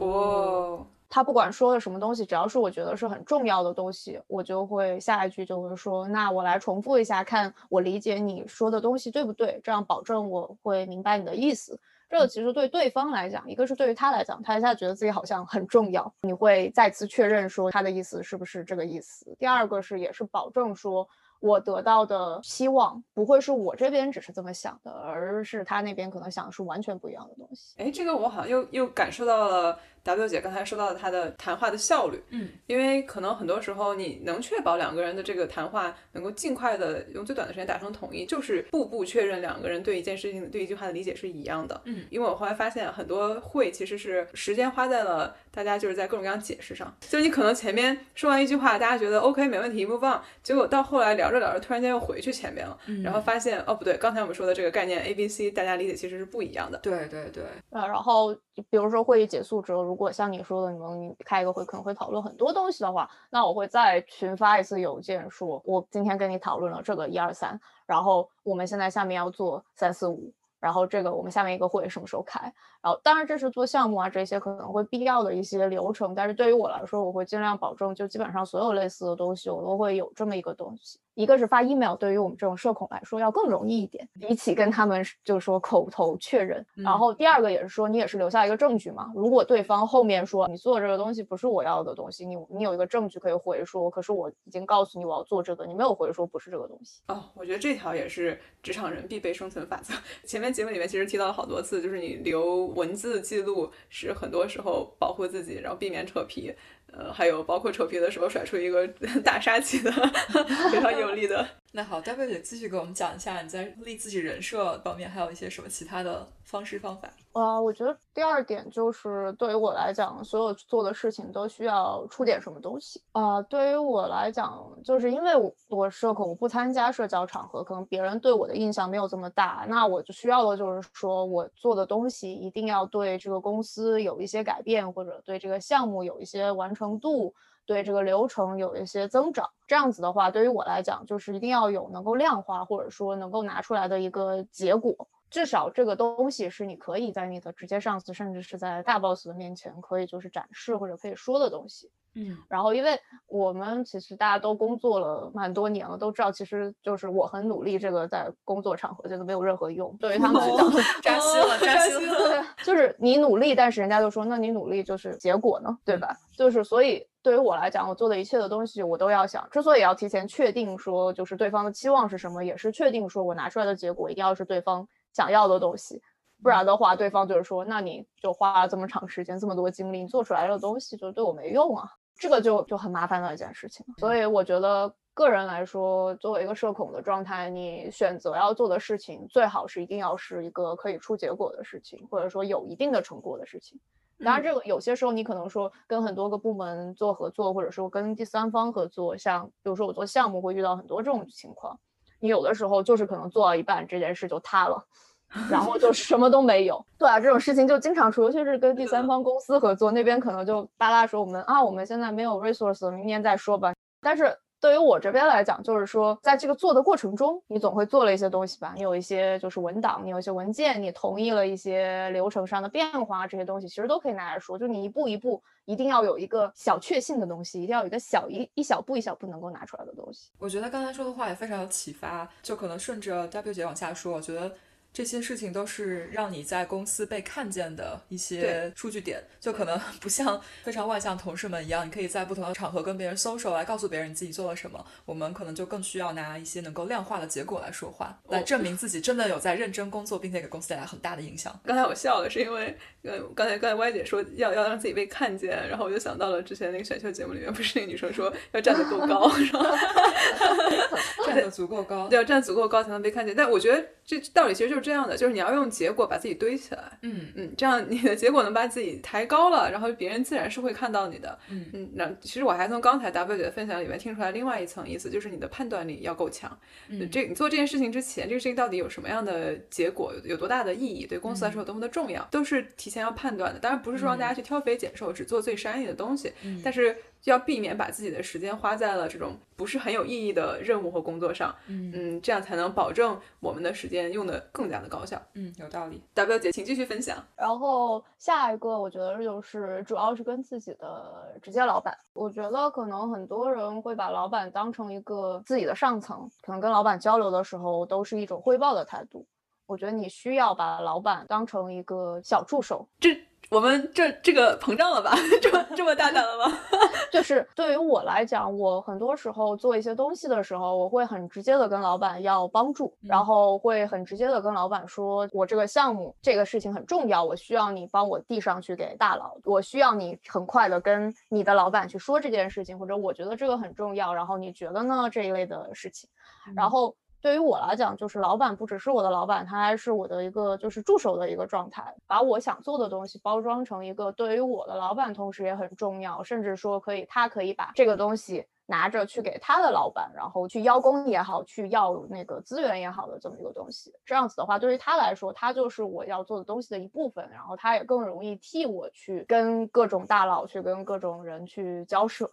哦，他不管说的什么东西，只要是我觉得是很重要的东西，我就会下一句就会说，那我来重复一下，看我理解你说的东西对不对？这样保证我会明白你的意思。这个其实对对方来讲，一个是对于他来讲，他一下觉得自己好像很重要，你会再次确认说他的意思是不是这个意思。第二个是也是保证说我得到的希望不会是我这边只是这么想的，而是他那边可能想的是完全不一样的东西。哎，这个我好像又又感受到了。W 姐刚才说到了她的谈话的效率，嗯，因为可能很多时候你能确保两个人的这个谈话能够尽快的用最短的时间达成统一，就是步步确认两个人对一件事情、对一句话的理解是一样的，嗯，因为我后来发现很多会其实是时间花在了大家就是在各种各样解释上，就你可能前面说完一句话，大家觉得 OK 没问题，move on，结果到后来聊着聊着，突然间又回去前面了，然后发现哦不对，刚才我们说的这个概念 A B C，大家理解其实是不一样的，对对对，啊，然后比如说会议结束之后，如如果像你说的。你们开一个会可能会讨论很多东西的话，那我会再群发一次邮件，说我今天跟你讨论了这个一二三，然后我们现在下面要做三四五。然后这个我们下面一个会什么时候开？然后当然这是做项目啊，这些可能会必要的一些流程。但是对于我来说，我会尽量保证，就基本上所有类似的东西，我都会有这么一个东西。一个是发 email，对于我们这种社恐来说要更容易一点，比起跟他们就是说口头确认。然后第二个也是说，你也是留下一个证据嘛。如果对方后面说你做这个东西不是我要的东西，你你有一个证据可以回说，可是我已经告诉你我要做这个，你没有回说不是这个东西。哦，我觉得这条也是职场人必备生存法则。前面。节目里面其实提到了好多次，就是你留文字记录是很多时候保护自己，然后避免扯皮。呃，还有包括扯皮的时候甩出一个 大杀器的 非常有力的。那好，W 姐继续给我们讲一下你在立自己人设方面还有一些什么其他的方式方法。呃，我觉得第二点就是对于我来讲，所有做的事情都需要出点什么东西。呃，对于我来讲，就是因为我我社恐，我不参加社交场合，可能别人对我的印象没有这么大。那我就需要的就是说我做的东西一定要对这个公司有一些改变，或者对这个项目有一些完成度。对这个流程有一些增长，这样子的话，对于我来讲，就是一定要有能够量化或者说能够拿出来的一个结果，至少这个东西是你可以在你的直接上司，甚至是在大 boss 的面前可以就是展示或者可以说的东西。嗯，然后因为我们其实大家都工作了蛮多年了，都知道其实就是我很努力，这个在工作场合真的没有任何用。对于他们来讲，扎心了，扎心了。就是你努力，但是人家就说，那你努力就是结果呢，对吧？就是所以。对于我来讲，我做的一切的东西，我都要想。之所以要提前确定说，就是对方的期望是什么，也是确定说我拿出来的结果一定要是对方想要的东西。不然的话，对方就是说，那你就花了这么长时间、这么多精力，你做出来的东西就对我没用啊。这个就就很麻烦的一件事情。所以我觉得，个人来说，作为一个社恐的状态，你选择要做的事情，最好是一定要是一个可以出结果的事情，或者说有一定的成果的事情。当然，这个有些时候你可能说跟很多个部门做合作，或者说跟第三方合作，像比如说我做项目会遇到很多这种情况。你有的时候就是可能做到一半，这件事就塌了，然后就什么都没有。对啊，这种事情就经常出，尤其是跟第三方公司合作，那边可能就巴拉说我们啊，我们现在没有 resource，明年再说吧。但是。对于我这边来讲，就是说，在这个做的过程中，你总会做了一些东西吧？你有一些就是文档，你有一些文件，你同意了一些流程上的变化，这些东西其实都可以拿来说。就你一步一步，一定要有一个小确幸的东西，一定要有一个小一一小步一小步能够拿出来的东西。我觉得刚才说的话也非常有启发，就可能顺着 W 姐往下说，我觉得。这些事情都是让你在公司被看见的一些数据点，就可能不像非常外向同事们一样，你可以在不同的场合跟别人 social 来告诉别人你自己做了什么。我们可能就更需要拿一些能够量化的结果来说话，来证明自己真的有在认真工作，并且给公司带来很大的影响。刚才我笑了，是因为呃，刚才刚才歪姐说要要让自己被看见，然后我就想到了之前那个选秀节目里面，不是那个女生说要站得够高，是吧？站得足够高，要站足够高才能被看见。但我觉得这道理其实就是这样的，就是你要用结果把自己堆起来，嗯。嗯，这样你的结果能把自己抬高了，然后别人自然是会看到你的，嗯。嗯。那其实我还从刚才 W 姐的分享里面听出来另外一层意思，就是你的判断力要够强。嗯。这你做这件事情之前，这个事情到底有什么样的结果，有有多大的意义，对公司来说有多么的重要，都是提前要判断的。当然不是说让大家去挑肥拣瘦，只做最商业的东西，嗯。但是要避免把自己的时间花在了这种不是很有意义的任务和工作上。嗯嗯，这样才能保证我们的时间用的更加的高效。嗯，有道理。W 姐，请继续分享。然后下一个，我觉得就是主要是跟自己的直接老板。我觉得可能很多人会把老板当成一个自己的上层，可能跟老板交流的时候都是一种汇报的态度。我觉得你需要把老板当成一个小助手，这我们这这个膨胀了吧？这么这么大胆了吗？就是对于我来讲，我很多时候做一些东西的时候，我会很直接的跟老板要帮助，然后会很直接的跟老板说，我这个项目这个事情很重要，我需要你帮我递上去给大佬，我需要你很快的跟你的老板去说这件事情，或者我觉得这个很重要，然后你觉得呢这一类的事情，然后。对于我来讲，就是老板不只是我的老板，他还是我的一个就是助手的一个状态，把我想做的东西包装成一个对于我的老板同时也很重要，甚至说可以他可以把这个东西拿着去给他的老板，然后去邀功也好，去要那个资源也好的这么一个东西。这样子的话，对于他来说，他就是我要做的东西的一部分，然后他也更容易替我去跟各种大佬去跟各种人去交涉。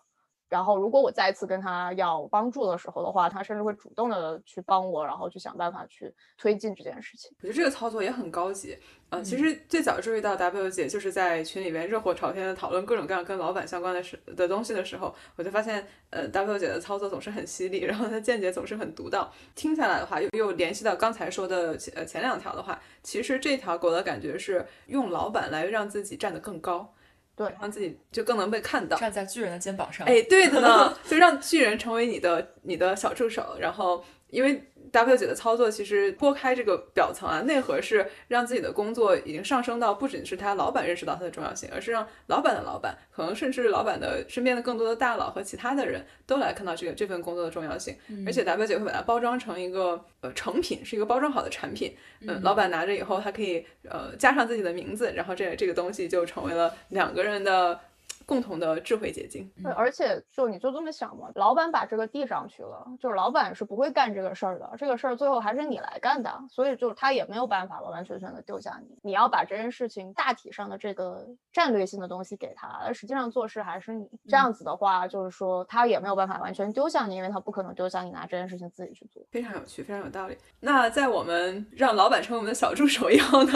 然后，如果我再次跟他要帮助的时候的话，他甚至会主动的去帮我，然后去想办法去推进这件事情。我觉得这个操作也很高级。呃，其实最早注意到 W 姐就是在群里面热火朝天的讨论各种各样跟老板相关的事的东西的时候，我就发现，呃，W 姐的操作总是很犀利，然后她见解总是很独到。听下来的话，又又联系到刚才说的前呃前两条的话，其实这条给我的感觉是用老板来让自己站得更高。对，让自己就更能被看到，站在巨人的肩膀上。哎，对的呢，就让巨人成为你的你的小助手，然后因为 W 姐的操作其实拨开这个表层啊，内核是让自己的工作已经上升到不仅是他老板认识到它的重要性，而是让老板的老板，可能甚至老板的身边的更多的大佬和其他的人都来看到这个这份工作的重要性。而且 W 姐会把它包装成一个呃成品，是一个包装好的产品。嗯，老板拿着以后，他可以呃加上自己的名字，然后这这个东西就成为了两个人的。共同的智慧结晶。对，而且就你就这么想嘛，老板把这个递上去了，就是老板是不会干这个事儿的，这个事儿最后还是你来干的，所以就是他也没有办法完完全全的丢下你，你要把这件事情大体上的这个战略性的东西给他，而实际上做事还是你。这样子的话，就是说他也没有办法完全丢下你，因为他不可能丢下你拿这件事情自己去做。非常有趣，非常有道理。那在我们让老板成为我们的小助手以后呢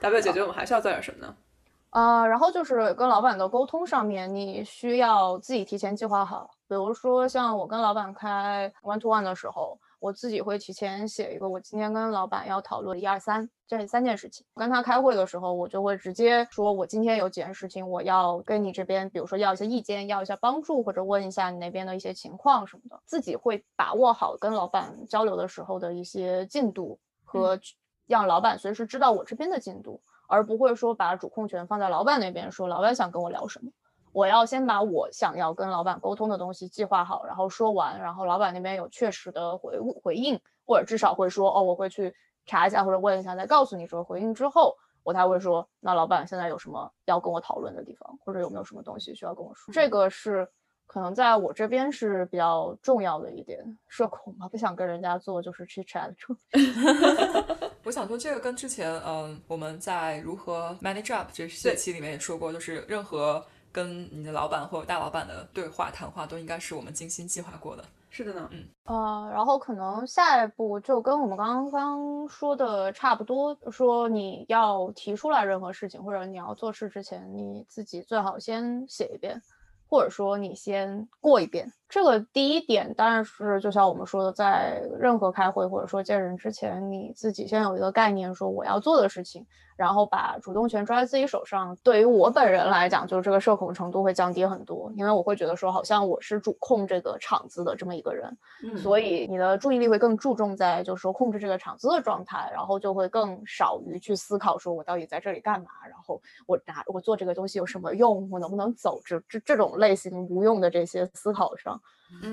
，W 姐觉得我们还需要做点什么呢？呃，然后就是跟老板的沟通上面，你需要自己提前计划好。比如说，像我跟老板开 one to one 的时候，我自己会提前写一个，我今天跟老板要讨论一二三这三件事情。跟他开会的时候，我就会直接说，我今天有几件事情，我要跟你这边，比如说要一些意见，要一下帮助，或者问一下你那边的一些情况什么的。自己会把握好跟老板交流的时候的一些进度，和让老板随时知道我这边的进度。而不会说把主控权放在老板那边，说老板想跟我聊什么，我要先把我想要跟老板沟通的东西计划好，然后说完，然后老板那边有确实的回回应，或者至少会说哦，我会去查一下或者问一下，再告诉你说回应之后，我才会说那老板现在有什么要跟我讨论的地方，或者有没有什么东西需要跟我说，这个是可能在我这边是比较重要的一点。社恐嘛，不想跟人家做就是 chit chat 我想说，这个跟之前，嗯，我们在如何 manage up 这这期里面也说过，就是任何跟你的老板或者大老板的对话谈话，都应该是我们精心计划过的。是的呢，嗯，呃，然后可能下一步就跟我们刚刚说的差不多，说你要提出来任何事情，或者你要做事之前，你自己最好先写一遍。或者说你先过一遍。这个第一点当然是就像我们说的，在任何开会或者说见人之前，你自己先有一个概念，说我要做的事情，然后把主动权抓在自己手上。对于我本人来讲，就是这个社恐程度会降低很多，因为我会觉得说，好像我是主控这个场子的这么一个人，所以你的注意力会更注重在就是说控制这个场子的状态，然后就会更少于去思考说我到底在这里干嘛，然后我拿我做这个东西有什么用，我能不能走这这这种类型无用的这些思考上。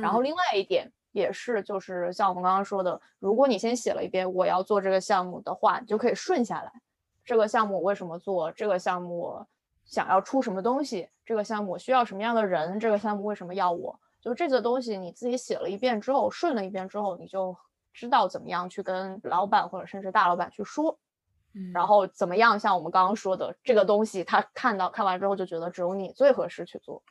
然后另外一点也是，就是像我们刚刚说的，如果你先写了一遍我要做这个项目的话，你就可以顺下来。这个项目我为什么做？这个项目我想要出什么东西？这个项目我需要什么样的人？这个项目为什么要我？就这个东西你自己写了一遍之后，顺了一遍之后，你就知道怎么样去跟老板或者甚至大老板去说。嗯，然后怎么样？像我们刚刚说的，这个东西他看到看完之后就觉得只有你最合适去做。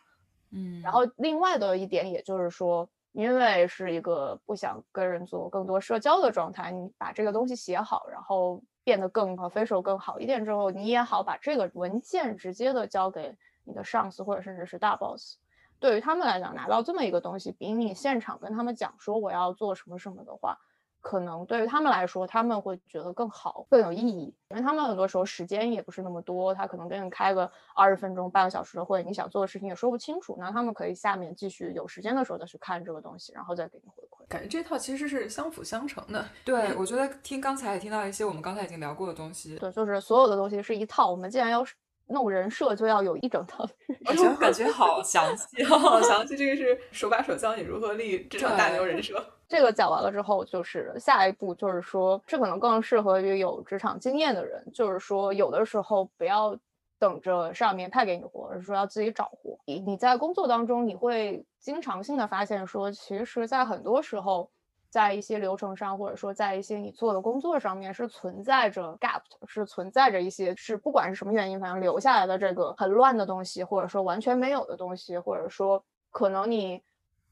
嗯，然后另外的一点，也就是说，因为是一个不想跟人做更多社交的状态，你把这个东西写好，然后变得更 official 更好一点之后，你也好把这个文件直接的交给你的上司或者甚至是大 boss。对于他们来讲，拿到这么一个东西，比你现场跟他们讲说我要做什么什么的话。可能对于他们来说，他们会觉得更好、更有意义，因为他们很多时候时间也不是那么多，他可能跟你开个二十分钟、半个小时的会，你想做的事情也说不清楚，那他们可以下面继续有时间的时候再去看这个东西，然后再给你回馈。感觉这套其实是相辅相成的。对，我觉得听刚才也听到一些我们刚才已经聊过的东西。对，就是所有的东西是一套，我们既然要弄人设，就要有一整套。我觉得感觉好详细，好详细，这个是手把手教你如何立职 场大牛人设。这个讲完了之后，就是下一步，就是说，这可能更适合于有职场经验的人。就是说，有的时候不要等着上面派给你活，而是说要自己找活。你你在工作当中，你会经常性的发现，说其实，在很多时候，在一些流程上，或者说在一些你做的工作上面，是存在着 gap，是存在着一些是不管是什么原因，反正留下来的这个很乱的东西，或者说完全没有的东西，或者说可能你。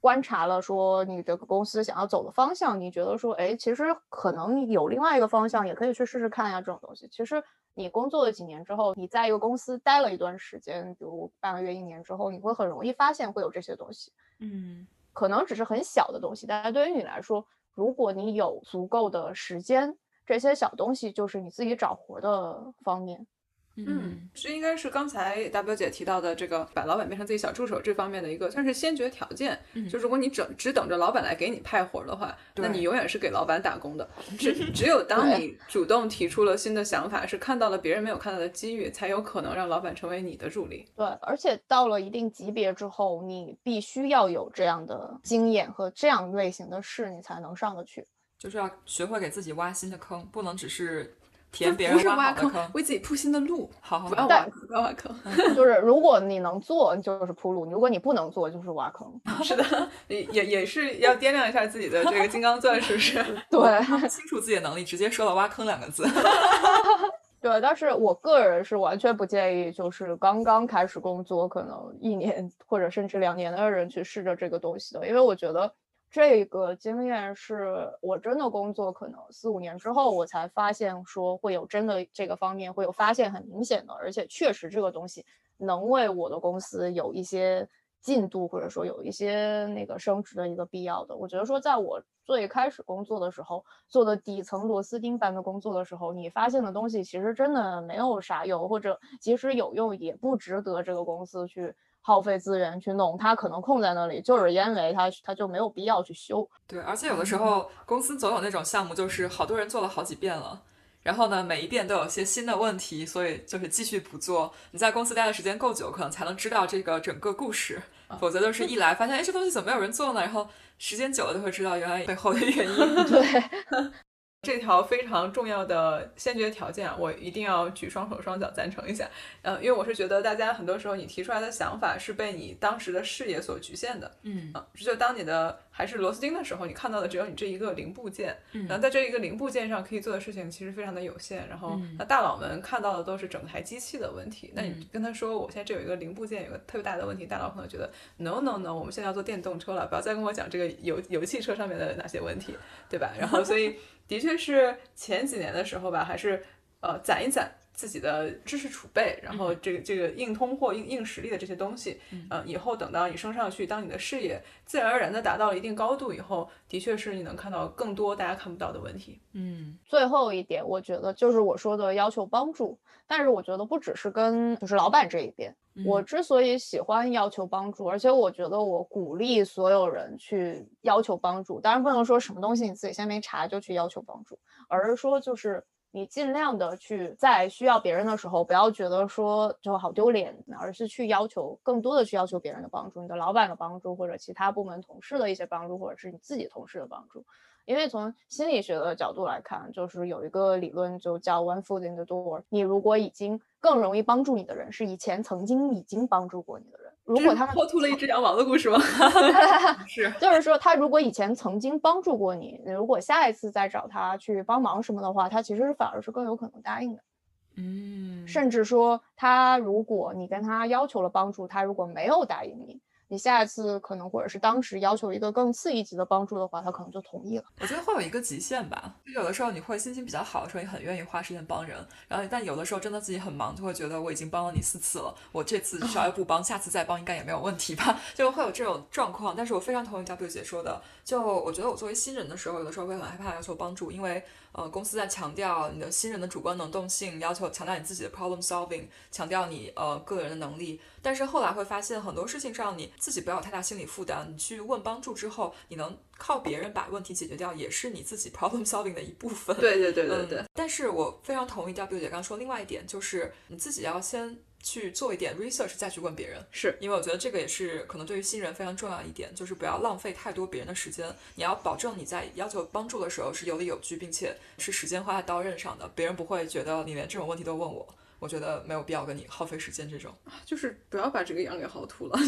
观察了说你这个公司想要走的方向，你觉得说，哎，其实可能有另外一个方向，也可以去试试看呀。这种东西，其实你工作了几年之后，你在一个公司待了一段时间，比如半个月、一年之后，你会很容易发现会有这些东西。嗯，可能只是很小的东西，但是对于你来说，如果你有足够的时间，这些小东西就是你自己找活的方面。嗯，这应该是刚才大表姐提到的这个把老板变成自己小助手这方面的一个算是先决条件。就如果你整只等着老板来给你派活的话，那你永远是给老板打工的。只只有当你主动提出了新的想法，是看到了别人没有看到的机遇，才有可能让老板成为你的助理。对，而且到了一定级别之后，你必须要有这样的经验和这样类型的事，你才能上得去。就是要学会给自己挖新的坑，不能只是。填别人不是挖坑，为自己铺新的路。好好，不要挖坑，不要挖坑。就是如果你能做，就是铺路；如果你不能做，就是挖坑。是的，也也是要掂量一下自己的这个金刚钻，是不是？对，清楚自己的能力，直接说了“挖坑”两个字。对，但是我个人是完全不建议，就是刚刚开始工作，可能一年或者甚至两年的人去试着这个东西的，因为我觉得。这个经验是我真的工作可能四五年之后，我才发现说会有真的这个方面会有发现很明显的，而且确实这个东西能为我的公司有一些进度，或者说有一些那个升职的一个必要的。我觉得说在我最开始工作的时候，做的底层螺丝钉般的工作的时候，你发现的东西其实真的没有啥用，或者即使有用，也不值得这个公司去。耗费资源去弄，它可能空在那里，就是因为它它就没有必要去修。对，而且有的时候公司总有那种项目，就是好多人做了好几遍了，然后呢，每一遍都有些新的问题，所以就是继续不做。你在公司待的时间够久，可能才能知道这个整个故事，否则就是一来发现，哎，这东西怎么没有人做呢？然后时间久了就会知道原来背后的原因。对。这条非常重要的先决条件，我一定要举双手双脚赞成一下。呃，因为我是觉得大家很多时候你提出来的想法是被你当时的视野所局限的。嗯，就当你的还是螺丝钉的时候，你看到的只有你这一个零部件。嗯，然后在这一个零部件上可以做的事情其实非常的有限。然后那大佬们看到的都是整台机器的问题。那你跟他说，我现在这有一个零部件有个特别大的问题，大佬可能觉得 no no no，我们现在要做电动车了，不要再跟我讲这个油油汽车上面的哪些问题，对吧？然后所以。的确是前几年的时候吧，还是呃攒一攒自己的知识储备，然后这个这个硬通货、硬硬实力的这些东西，呃，以后等到你升上去，当你的事业自然而然的达到了一定高度以后，的确是你能看到更多大家看不到的问题。嗯，最后一点，我觉得就是我说的要求帮助，但是我觉得不只是跟就是老板这一边，我之所以喜欢要求帮助，而且我觉得我鼓励所有人去要求帮助，当然不能说什么东西你自己先没查就去要求帮助，而是说就是。你尽量的去在需要别人的时候，不要觉得说就好丢脸，而是去要求更多的去要求别人的帮助，你的老板的帮助，或者其他部门同事的一些帮助，或者是你自己同事的帮助。因为从心理学的角度来看，就是有一个理论就叫 one foot in the door。你如果已经更容易帮助你的人，是以前曾经已经帮助过你的人。如果他抛秃了一只羊毛的故事吗？是，就是说他如果以前曾经帮助过你，如果下一次再找他去帮忙什么的话，他其实反而是更有可能答应的。嗯，甚至说他如果你跟他要求了帮助，他如果没有答应你。你下一次可能或者是当时要求一个更次一级的帮助的话，他可能就同意了。我觉得会有一个极限吧，就有的时候你会心情比较好的时候，你很愿意花时间帮人，然后但有的时候真的自己很忙，就会觉得我已经帮了你四次了，我这次稍微不帮，下次再帮应该也没有问题吧，就会有这种状况。但是我非常同意 W 姐说的，就我觉得我作为新人的时候，有的时候会很害怕要求帮助，因为。呃，公司在强调你的新人的主观能动性，要求强调你自己的 problem solving，强调你呃个人的能力。但是后来会发现很多事情上你自己不要有太大心理负担，你去问帮助之后，你能靠别人把问题解决掉，也是你自己 problem solving 的一部分。对对对对对。但是我非常同意 W 姐刚说另外一点，就是你自己要先。去做一点 research，再去问别人，是因为我觉得这个也是可能对于新人非常重要一点，就是不要浪费太多别人的时间。你要保证你在要求帮助的时候是有理有据，并且是时间花在刀刃上的，别人不会觉得你连这种问题都问我。我觉得没有必要跟你耗费时间，这种就是不要把这个羊给耗秃了。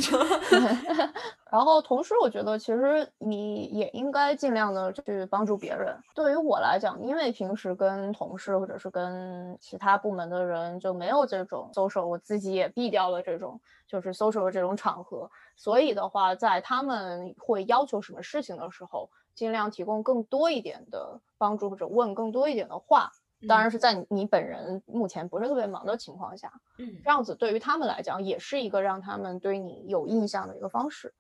然后同时，我觉得其实你也应该尽量的去帮助别人。对于我来讲，因为平时跟同事或者是跟其他部门的人就没有这种 social，我自己也避掉了这种就是 social 的这种场合，所以的话，在他们会要求什么事情的时候，尽量提供更多一点的帮助或者问更多一点的话。当然是在你本人目前不是特别忙的情况下，嗯，这样子对于他们来讲也是一个让他们对你有印象的一个方式，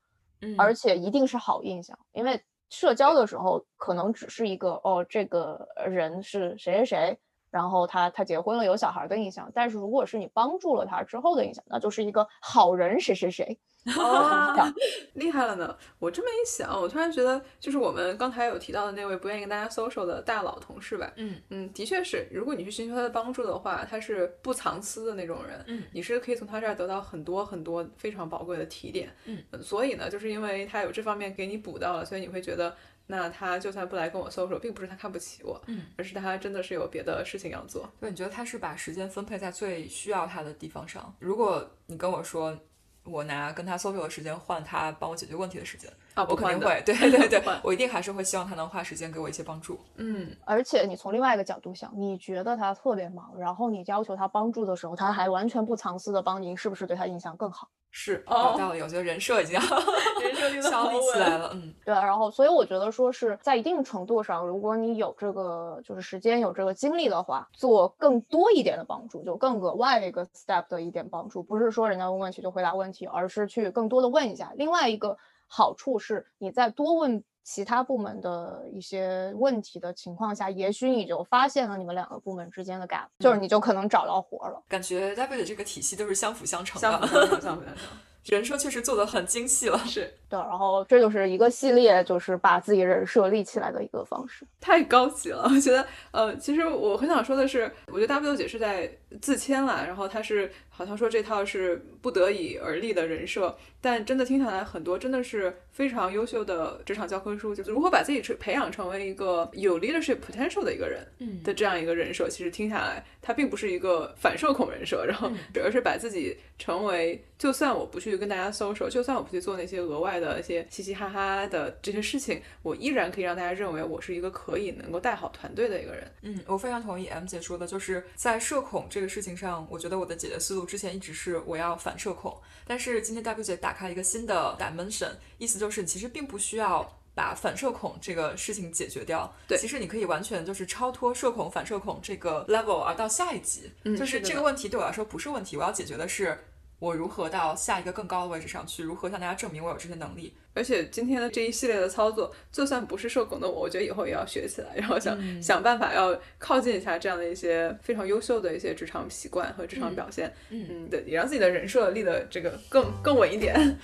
嗯，而且一定是好印象，因为社交的时候可能只是一个哦，这个人是谁谁谁。然后他他结婚了有小孩的印象，但是如果是你帮助了他之后的印象，那就是一个好人谁谁谁，厉害了呢！我这么一想，我突然觉得，就是我们刚才有提到的那位不愿意跟大家 social 的大佬同事吧，嗯嗯，的确是，如果你去寻求他的帮助的话，他是不藏私的那种人，嗯，你是可以从他这儿得到很多很多非常宝贵的提点，嗯，所以呢，就是因为他有这方面给你补到了，所以你会觉得。那他就算不来跟我 social，并不是他看不起我，嗯，而是他真的是有别的事情要做。对，你觉得他是把时间分配在最需要他的地方上？如果你跟我说，我拿跟他 social 的时间换他帮我解决问题的时间，啊，我肯定会，对 对对，我一定还是会希望他能花时间给我一些帮助。嗯，而且你从另外一个角度想，你觉得他特别忙，然后你要求他帮助的时候，他还完全不藏私的帮您，是不是对他印象更好？是有道理，我觉得人设已经要 人设立起来了，嗯，对。然后，所以我觉得说是在一定程度上，如果你有这个就是时间有这个精力的话，做更多一点的帮助，就更额外一个 step 的一点帮助，不是说人家问问题就回答问题，而是去更多的问一下。另外一个好处是，你在多问。其他部门的一些问题的情况下，也许你就发现了你们两个部门之间的 gap，就是你就可能找到活了。感觉 W 的这个体系都是相辅相成的，相辅相成，相辅相成。人设确实做的很精细了，是对，然后这就是一个系列，就是把自己人设立起来的一个方式，太高级了。我觉得，呃，其实我很想说的是，我觉得 W 姐是在自谦了，然后她是好像说这套是不得已而立的人设，但真的听下来，很多真的是非常优秀的职场教科书，就是如何把自己培养成为一个有 leadership potential 的一个人，嗯的这样一个人设，其实听下来，它并不是一个反社恐人设，然后主要是把自己成为，就算我不去。去跟大家 social，就算我不去做那些额外的一些嘻嘻哈哈的这些事情，我依然可以让大家认为我是一个可以能够带好团队的一个人。嗯，我非常同意 M 姐说的，就是在社恐这个事情上，我觉得我的解决思路之前一直是我要反社恐，但是今天 W 姐打开一个新的 dimension，意思就是你其实并不需要。把反社恐这个事情解决掉。对其实你可以完全就是超脱社恐、反社恐这个 level 而到下一级，嗯就是这个问题对我来说不是问题，我要解决的是我如何到下一个更高的位置上去，如何向大家证明我有这些能力。而且今天的这一系列的操作，就算不是社恐的我，我觉得以后也要学起来，然后想、嗯想办法要靠近一下这样的一些非常优秀的一些职场习惯和职场表现。嗯嗯，对，也让自己的人设立的这个更更稳一点。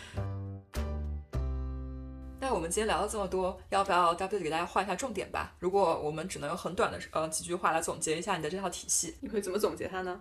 那我们今天聊了这么多，要不要 W 给大家画一下重点吧？如果我们只能用很短的呃几句话来总结一下你的这套体系，你会怎么总结它呢？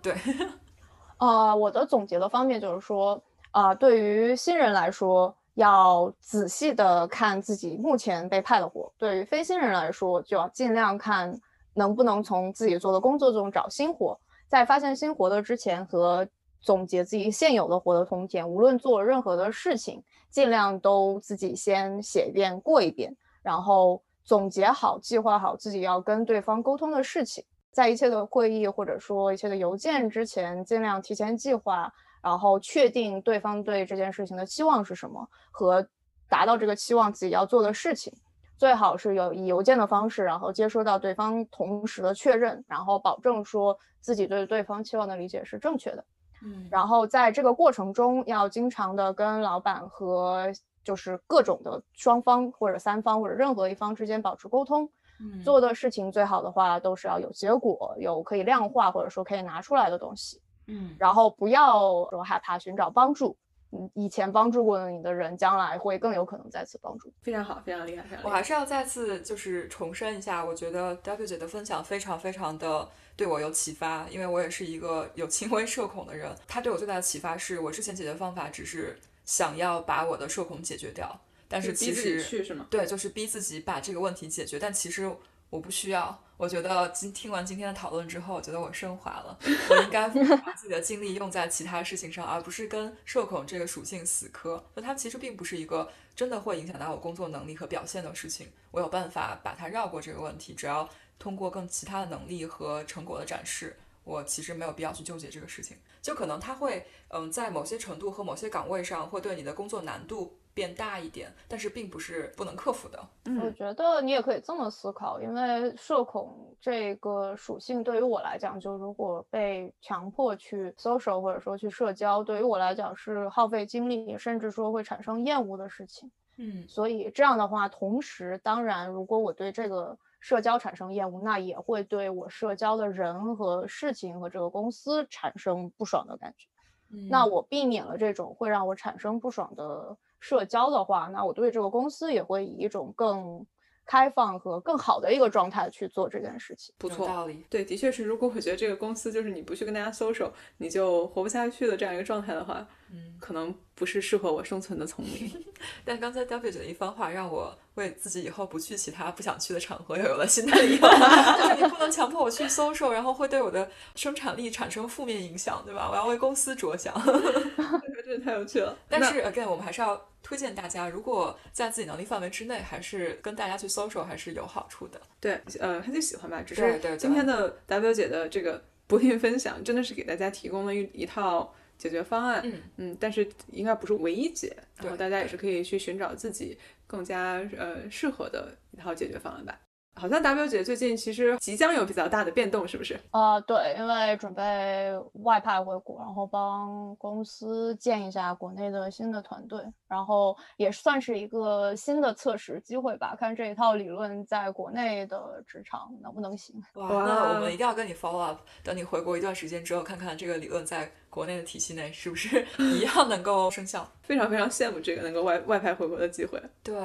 呃，我的总结的方面就是说，啊、对于新人来说，要仔细的看自己目前被派的活；对于非新人来说，就要尽量看能不能从自己做的工作中找新活。在发现新活的之前和总结自己现有的活的同前，无论做任何的事情，尽量都自己先写一遍、过一遍，然后总结好、计划好自己要跟对方沟通的事情。在一切的会议或者说一切的邮件之前，尽量提前计划，然后确定对方对这件事情的期望是什么和达到这个期望自己要做的事情。最好是有以邮件的方式，然后接收到对方同时的确认，然后保证说自己对对方期望的理解是正确的。嗯然后在这个过程中，要经常的跟老板和就是各种的双方或者三方或者任何一方之间保持沟通。嗯做的事情最好的话都是要有结果，有可以量化或者说可以拿出来的东西。嗯然后不要说害怕寻找帮助，嗯，以前帮助过你的人，将来会更有可能再次帮助。非常好，非常厉害，非常厉害。我还是要再次就是重申一下，我觉得 W 姐的分享非常非常的对我有启发，因为我也是一个有轻微社恐的人。她对我最大的启发是我之前解决方法只是想要把我的社恐解决掉，但是逼自己实去是吗？对，就是逼自己把这个问题解决，但其实我不需要。我觉得今听完今天的讨论之后，我觉得我升华了，我应该 把自己的精力用在其他事情上，而不是跟社恐这个属性死磕。那它其实并不是一个真的会影响到我工作能力和表现的事情，我有办法把它绕过这个问题，只要通过更其他的能力和成果的展示。我其实没有必要去纠结这个事情，就可能它会，嗯，在某些程度和某些岗位上会对你的工作难度变大一点，但是并不是不能克服的。我嗯，觉得你也可以这么思考，因为社恐这个属性对于我来讲，就如果被强迫去 social 或者说去社交，对于我来讲是耗费精力，甚至说会产生厌恶的事情。嗯所以这样的话，同时，当然，如果我对这个社交产生厌恶，那也会对我社交的人和事情和这个公司产生不爽的感觉。嗯那我避免了这种会让我产生不爽的社交的话，那我对这个公司也会以一种更开放和更好的一个状态去做这件事情。不错。有道理。对，的确是，如果我觉得这个公司就是你不去跟大家 social，你就活不下去的这样一个状态的话，嗯，可能不是适合我生存的丛林。但刚才 W 姐的一番话，让我为自己以后不去其他不想去的场合又有了新的理由。就是你不能强迫我去 social，然后会对我的生产力产生负面影响，对吧？我要为公司着想。真的太有趣了。但是 again，我们还是要推荐大家，如果在自己能力范围之内，还是跟大家去 social 还是有好处的。对，呃，他就喜欢吧。只是今天的 W 姐的这个不吝分享，真的是给大家提供了一一套解决方案。嗯但是应该不是唯一解，然后大家也是可以去寻找自己更加呃适合的一套解决方案吧。好像 W 姐最近其实即将有比较大的变动，是不是？啊、对，因为准备外派回国，然后帮公司建一下国内的新的团队，然后也算是一个新的测试机会吧，看这一套理论在国内的职场能不能行。哇，哇那我们一定要跟你 follow up，等你回国一段时间之后，看看这个理论在国内的体系内是不是 一样能够生效。非常非常羡慕这个能够外外派回国的机会。对，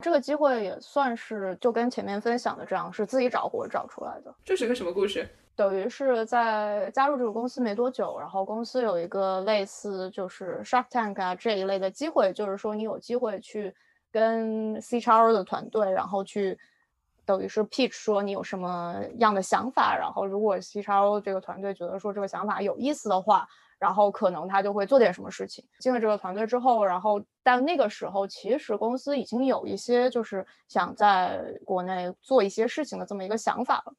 这个机会也算是就跟前面分享的这样，是自己找活找出来的。这是个什么故事？等于是在加入这个公司没多久，然后公司有一个类似就是 Shark Tank 啊这一类的机会，就是说你有机会去跟 C x R 的团队，然后去等于是 pitch 说你有什么样的想法，然后如果 C x R 这个团队觉得说这个想法有意思的话，然后可能他就会做点什么事情。进了这个团队之后，然后但那个时候其实公司已经有一些就是想在国内做一些事情的这么一个想法了。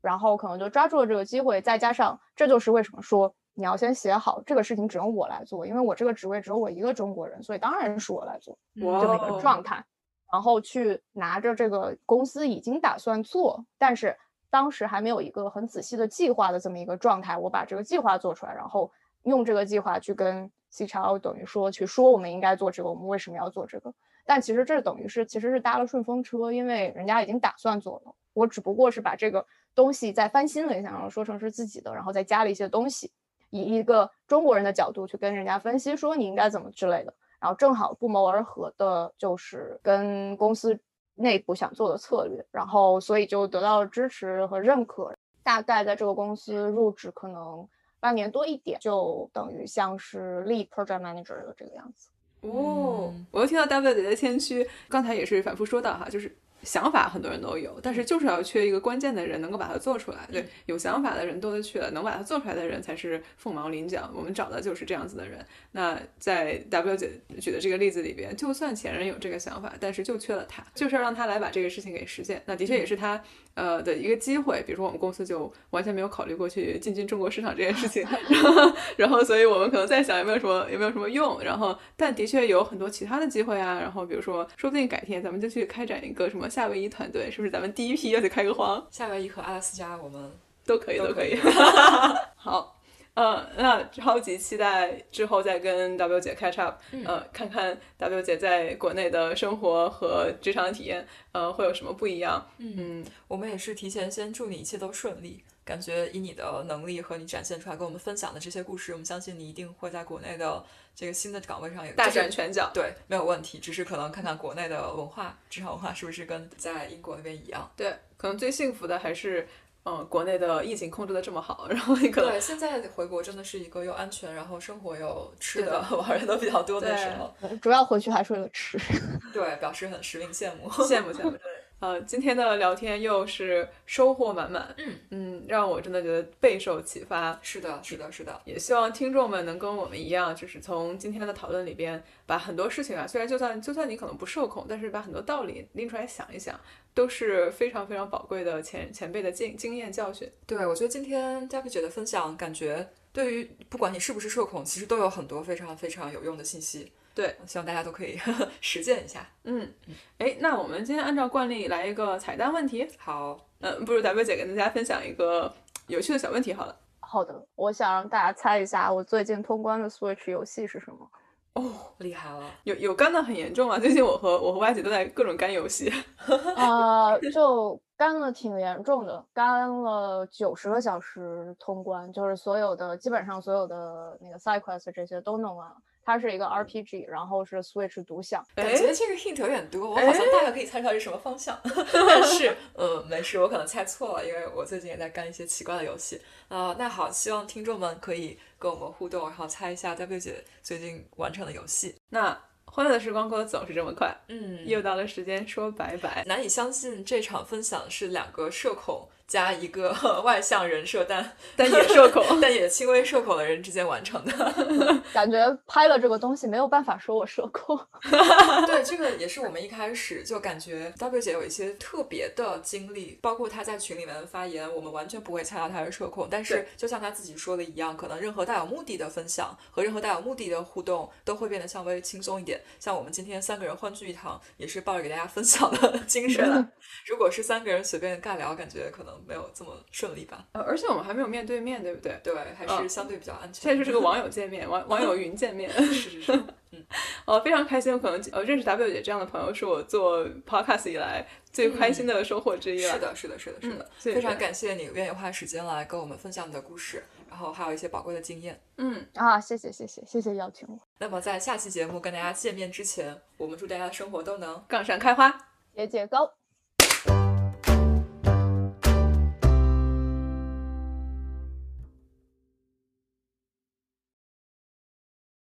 然后可能就抓住了这个机会，再加上这就是为什么说你要先写好这个事情只用我来做，因为我这个职位只有我一个中国人，所以当然是我来做哇这么一个哦状态。然后去拿着这个公司已经打算做，但是当时还没有一个很仔细的计划的这么一个状态，我把这个计划做出来，然后用这个计划去跟 C 叉 O 等于说去说我们应该做这个，我们为什么要做这个？但其实这等于是其实是搭了顺风车，因为人家已经打算做了，我只不过是把这个东西再翻新了一下，然后说成是自己的，然后再加了一些东西，以一个中国人的角度去跟人家分析说你应该怎么之类的。然后正好不谋而合的就是跟公司内部想做的策略，然后所以就得到了支持和认可。大概在这个公司入职可能半年多一点，就等于像是 lead project manager 的这个样子。哦，我又听到 W 姐的谦虚，刚才也是反复说到哈，就是。想法很多人都有，但是就是要缺一个关键的人能够把它做出来。对，有想法的人多了去了，能把它做出来的人才是凤毛麟角。我们找的就是这样子的人。那在 W 姐举的这个例子里边，就算前任有这个想法，但是就缺了他，就是要让他来把这个事情给实现。那的确也是他呃的一个机会。比如说我们公司就完全没有考虑过去进军中国市场这件事情，然后然后所以我们可能在想有没有什么有没有什么用。然后但的确有很多其他的机会啊。然后比如说说不定改天咱们就去开展一个什么。夏威夷团队是不是咱们第一批要去开个荒？夏威夷和阿拉斯加我们都可以，都可以。好，嗯，那超级期待之后再跟 W 姐 catch up，呃，看看 W 姐在国内的生活和职场体验，呃，会有什么不一样？嗯，我们也是提前先祝你一切都顺利。感觉以你的能力和你展现出来跟我们分享的这些故事，我们相信你一定会在国内的这个新的岗位上有大展拳脚。对，没有问题。只是可能看看国内的文化，职场文化是不是跟在英国那边一样？对，可能最幸福的还是，嗯，国内的疫情控制的这么好，然后你可能对现在回国真的是一个又安全，然后生活又吃的 玩的都比较多的时候。主要回去还是为了吃。对，表示很实名羡慕，羡慕羡慕。呃，今天的聊天又是收获满满，嗯嗯，让我真的觉得备受启发。是的，是的，是的，也希望听众们能跟我们一样，就是从今天的讨论里边，把很多事情啊，虽然就算就算你可能不受控，但是把很多道理拎出来想一想，都是非常非常宝贵的前前辈的经经验教训。对，我觉得今天嘉宾姐的分享，感觉对于不管你是不是受控，其实都有很多非常非常有用的信息。对，希望大家都可以 实践一下。嗯，哎，那我们今天按照惯例来一个彩蛋问题。好，嗯，不如 W 姐跟大家分享一个有趣的小问题好了。好的，我想让大家猜一下，我最近通关的 Switch 游戏是什么？哦，厉害了，有有干的很严重啊！最近我和我和 Y 姐都在各种干游戏。啊，就干了挺严重的，干了九十个小时通关，就是所有的基本上所有的那个 side quest 这些都弄完了。它是一个 RPG，然后是 Switch 独享。感觉这个 hint 有点多，我好像大概可以猜出来是什么方向。但是，嗯，没事，我可能猜错了，因为我最近也在干一些奇怪的游戏。啊，那好，希望听众们可以跟我们互动，然后猜一下 W 姐最近完成的游戏。那欢乐的时光过得总是这么快，嗯，又到了时间说拜拜。难以相信这场分享是两个社恐。加一个 外向人设，但 但也社恐，但也轻微社恐的人之间完成的，感觉拍了这个东西没有办法说我社恐。对，这个也是我们一开始就感觉 W 姐有一些特别的经历，包括她在群里面的发言，我们完全不会猜到她是社恐。但是就像她自己说的一样，可能任何带有目的的分享和任何带有目的的互动，都会变得稍微轻松一点。像我们今天三个人欢聚一堂，也是抱着给大家分享的精神。如果是三个人随便尬聊，感觉可能。没有这么顺利吧？呃，而且我们还没有面对面对不对？对，还是相对比较安全。现在就是个网友见面，网 网友云见面。是是是，嗯，哦，非常开心，我可能呃认识 W 姐这样的朋友，是我做 Podcast 以来最开心的收获之一了。是的，是的，是的，是的，非常感谢你愿意花时间来跟我们分享你的故事，然后还有一些宝贵的经验。嗯啊，谢谢谢谢谢谢邀请我。那么在下期节目跟大家见面之前，我们祝大家的生活都能杠上开花，节节高。